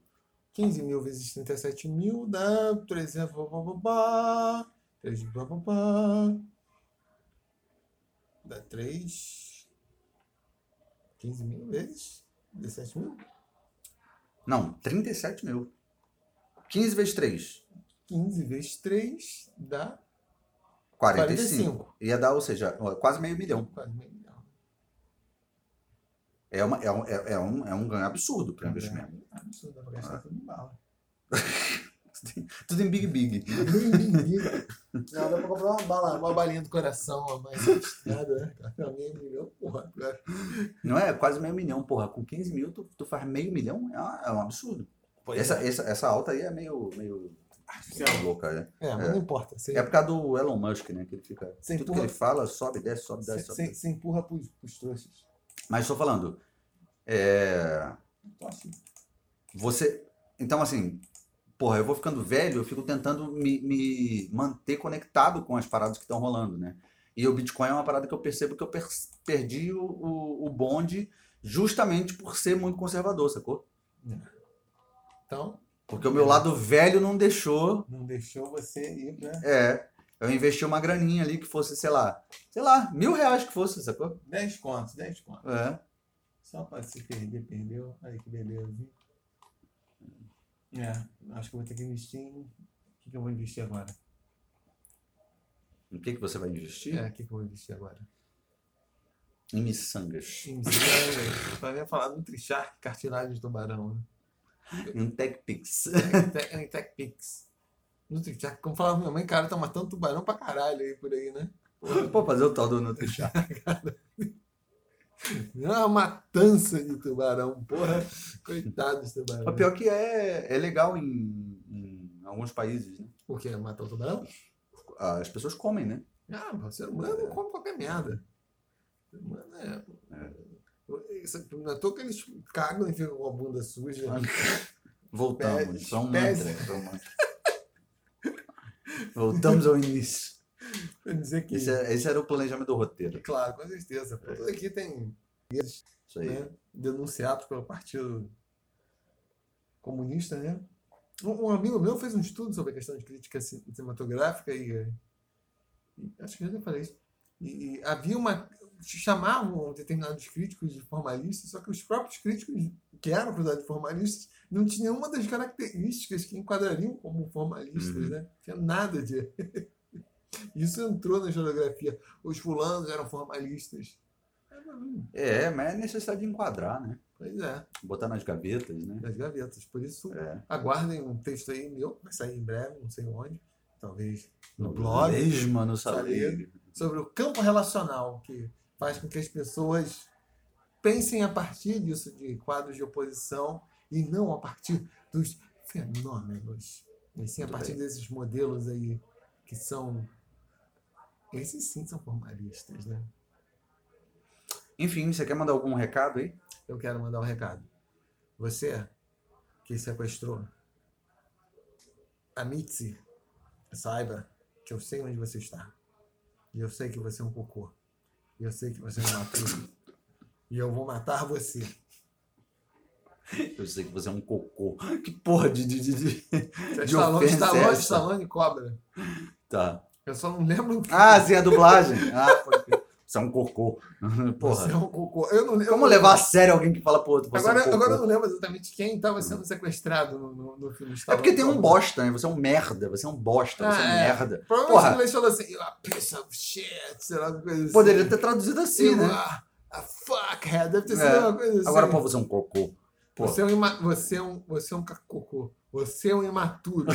15 mil vezes 37 mil dá 300. Pá, pá, pá, pá, 3 pá, pá, pá. Dá 3. 15 mil vezes 17 mil? Não, 37 mil. 15 vezes 3, 15 vezes 3 dá 45. 45. Ia dar, ou seja, quase meio milhão. quase meio milhão. É, uma, é, um, é, é um, é um ganho absurdo para o investimento. É absurdo, dá pra gastar tudo em bala. Tudo em Big Big. Não, dá pra comprar uma bala, uma balinha do coração, uma mais sofisticada, né? Pra meio milhão, porra. cara. Não é? Quase meio milhão, porra. Com 15 mil, tu, tu faz meio milhão? É, é um absurdo. Essa, essa, essa alta aí é meio, meio Artificial. louca, né? É, mas não importa. Você, É por causa do Elon Musk, né? Que ele fica. Você tudo empurra- que ele fala, sobe, desce, sobe, desce, você, sobe. você, desce. você empurra pros, pros trouxas. Mas estou falando. É, Tô assim. você. Então, assim, porra, eu vou ficando velho, eu fico tentando me, me manter conectado com as paradas que estão rolando, né? E o Bitcoin é uma parada que eu percebo que eu per- perdi o, o, o bonde justamente por ser muito conservador, sacou? Então, Porque o meu lado velho não deixou. não deixou você ir pra É. Eu investi uma graninha ali que fosse, sei lá, sei lá, mil reais que fosse, sacou? 10 contos, 10 contos. É. Só pra se perder, perdeu. Olha que beleza. hein? É, acho que eu vou ter que investir em. O que, que eu vou investir agora? Em que, que você vai investir? É, o que, que eu vou investir agora? Em miçangas. Em Pra mim falar no Trichark, cartilagem de tubarão. Né? Em TechPix. Tech- Em TechPix. No Trichark, como falava minha mãe, cara, tá matando tubarão pra caralho aí por aí, né? Pô, fazer o tal do NutriChat. É uma matança de tubarão, porra. Coitado desse tubarão. O pior que é, é legal em, em alguns países, né? O que? Matar o tubarão? As pessoas comem, né? Ah, o ser humano não come qualquer merda. O ser humano é. Isso, não é toa que eles cagam e ficam com a bunda suja. Voltamos. Pés- só um mantra. Voltamos ao início. Pra dizer que. Esse, é- esse era o planejamento do roteiro. Claro, com certeza. Pô, Tudo aqui tem Isso aí. né, denunciados pelo Partido Comunista, né? Um, amigo meu fez um estudo sobre a questão de crítica ci- cinematográfica e, e acho que eu já falei isso. E havia uma. chamavam determinados críticos de formalistas, só que os próprios críticos que eram acusados de formalistas não tinham uma das características que enquadrariam como formalistas, Uhum. né? Tinha nada de. Isso entrou na historiografia. Os fulanos eram formalistas. É, mas é necessidade de enquadrar, né? Pois é, Botar nas gavetas, né? das gavetas. Por isso, É. aguardem um texto aí meu, vai sair em breve, não sei onde, talvez no blog, Lesma no sobre o campo relacional, que faz com que as pessoas pensem a partir disso, de quadros de oposição, e não a partir dos fenômenos, e sim a Muito partir bem. desses modelos aí que são. Esses sim são formalistas, né? Enfim, você quer mandar algum recado aí? Eu quero mandar um recado. Você que sequestrou a Mitzi, saiba que eu sei onde você está. E eu sei que você é um cocô. E eu sei que você não matou. E eu vou matar você. Eu sei que você é um cocô. Que porra de. de, de- de- De Stallone, Stallone, essa? Stallone cobra. Tá. Eu só não lembro. Ah, sim, a dublagem. Ah, pode. Você é um cocô. Você é Porra. um cocô. Eu não lembro. Como levar a sério alguém que fala pro outro? Agora, é um cocô? agora eu não lembro exatamente quem estava sendo sequestrado no, no, no filme É porque tem um bosta, né? Você é um merda, você é um bosta, você é um Ah, é. merda. Provavelmente Porra. ele falou assim, "You a piece of shit, sei lá, coisa assim. Poderia ter traduzido assim, né? a fuckhead, deve ter sido É. uma coisa assim. Agora, pô, você é um cocô. Pô, você, é um você, é um... você é um cocô. Você é um imaturo.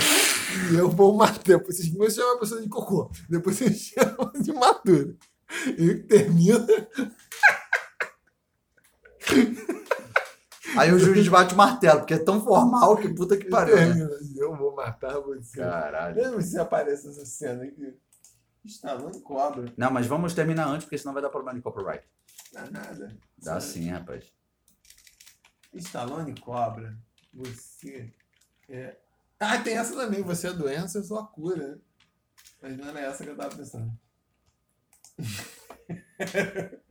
e eu vou matar. Vocês primeiro chamam a pessoa de cocô. Depois vocês chamam de imaturo. E termina. Aí o juiz bate o martelo, porque é tão formal que puta que pariu, né? E eu vou matar você. Caralho. Mesmo se aparece essa cena aqui. Stallone cobra. Não, mas vamos terminar antes, porque senão vai dar problema de copyright. Não dá nada. Dá sim, rapaz. Stallone cobra. Você é. Ah, tem essa também. Você é doença, eu sou a cura. Mas não era essa que eu tava pensando.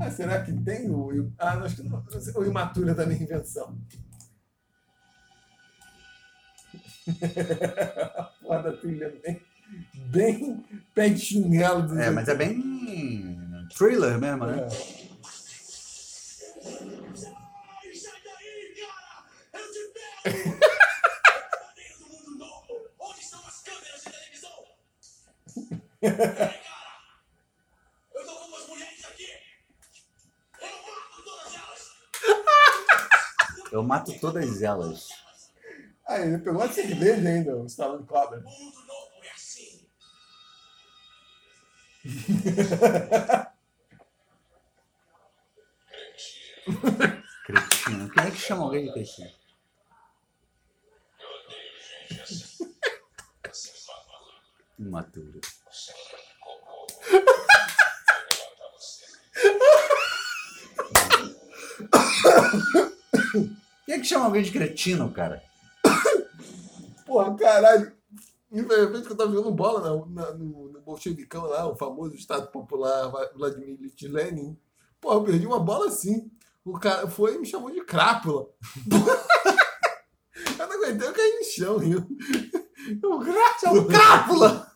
ah, será que tem o. Ah, não, acho que não. O Imatura da minha invenção. Porra da trilha bem. Bem pé de chinelo. dos É, mas é bem thriller mesmo, né? É. Eu tô com umas mulheres aqui! Eu mato todas elas! Eu mato todas elas. Ah, ele pegou a cerveja ainda, o Stallone cobra. O mundo novo é assim! Cretino. Quem é que chama alguém de cretino? Imaturo. Quem é que chama alguém de cretino, cara? Porra, caralho. Infelizmente que eu tava jogando bola na, na- no, no Bolchevicão lá, o famoso Estado Popular Vladimir Ilyich Lenin. Porra, eu perdi uma bola assim. O cara foi e me chamou de crápula. eu não aguentei, eu caí no chão rindo. Eu, crápula! Crápula!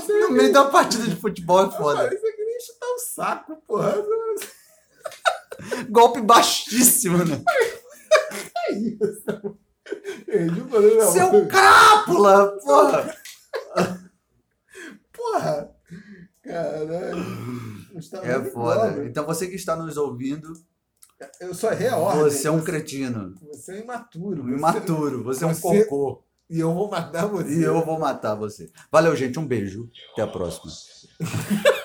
Falei, porra, isso No meio da partida de futebol é foda. falei, isso aqui nem chutar o saco, porra. Golpe baixíssimo, né? É isso. O goleiro na Seu crápula, porra! Porra! Caralho. Gustavo É de foda. cobra. Então você que está nos ouvindo, Eu sou reordem. você é um cretino. Você é imaturo. Um você- imaturo, você é um você- cocô. E eu vou matar você. E eu vou matar você. Valeu, gente. Um beijo. Até a próxima.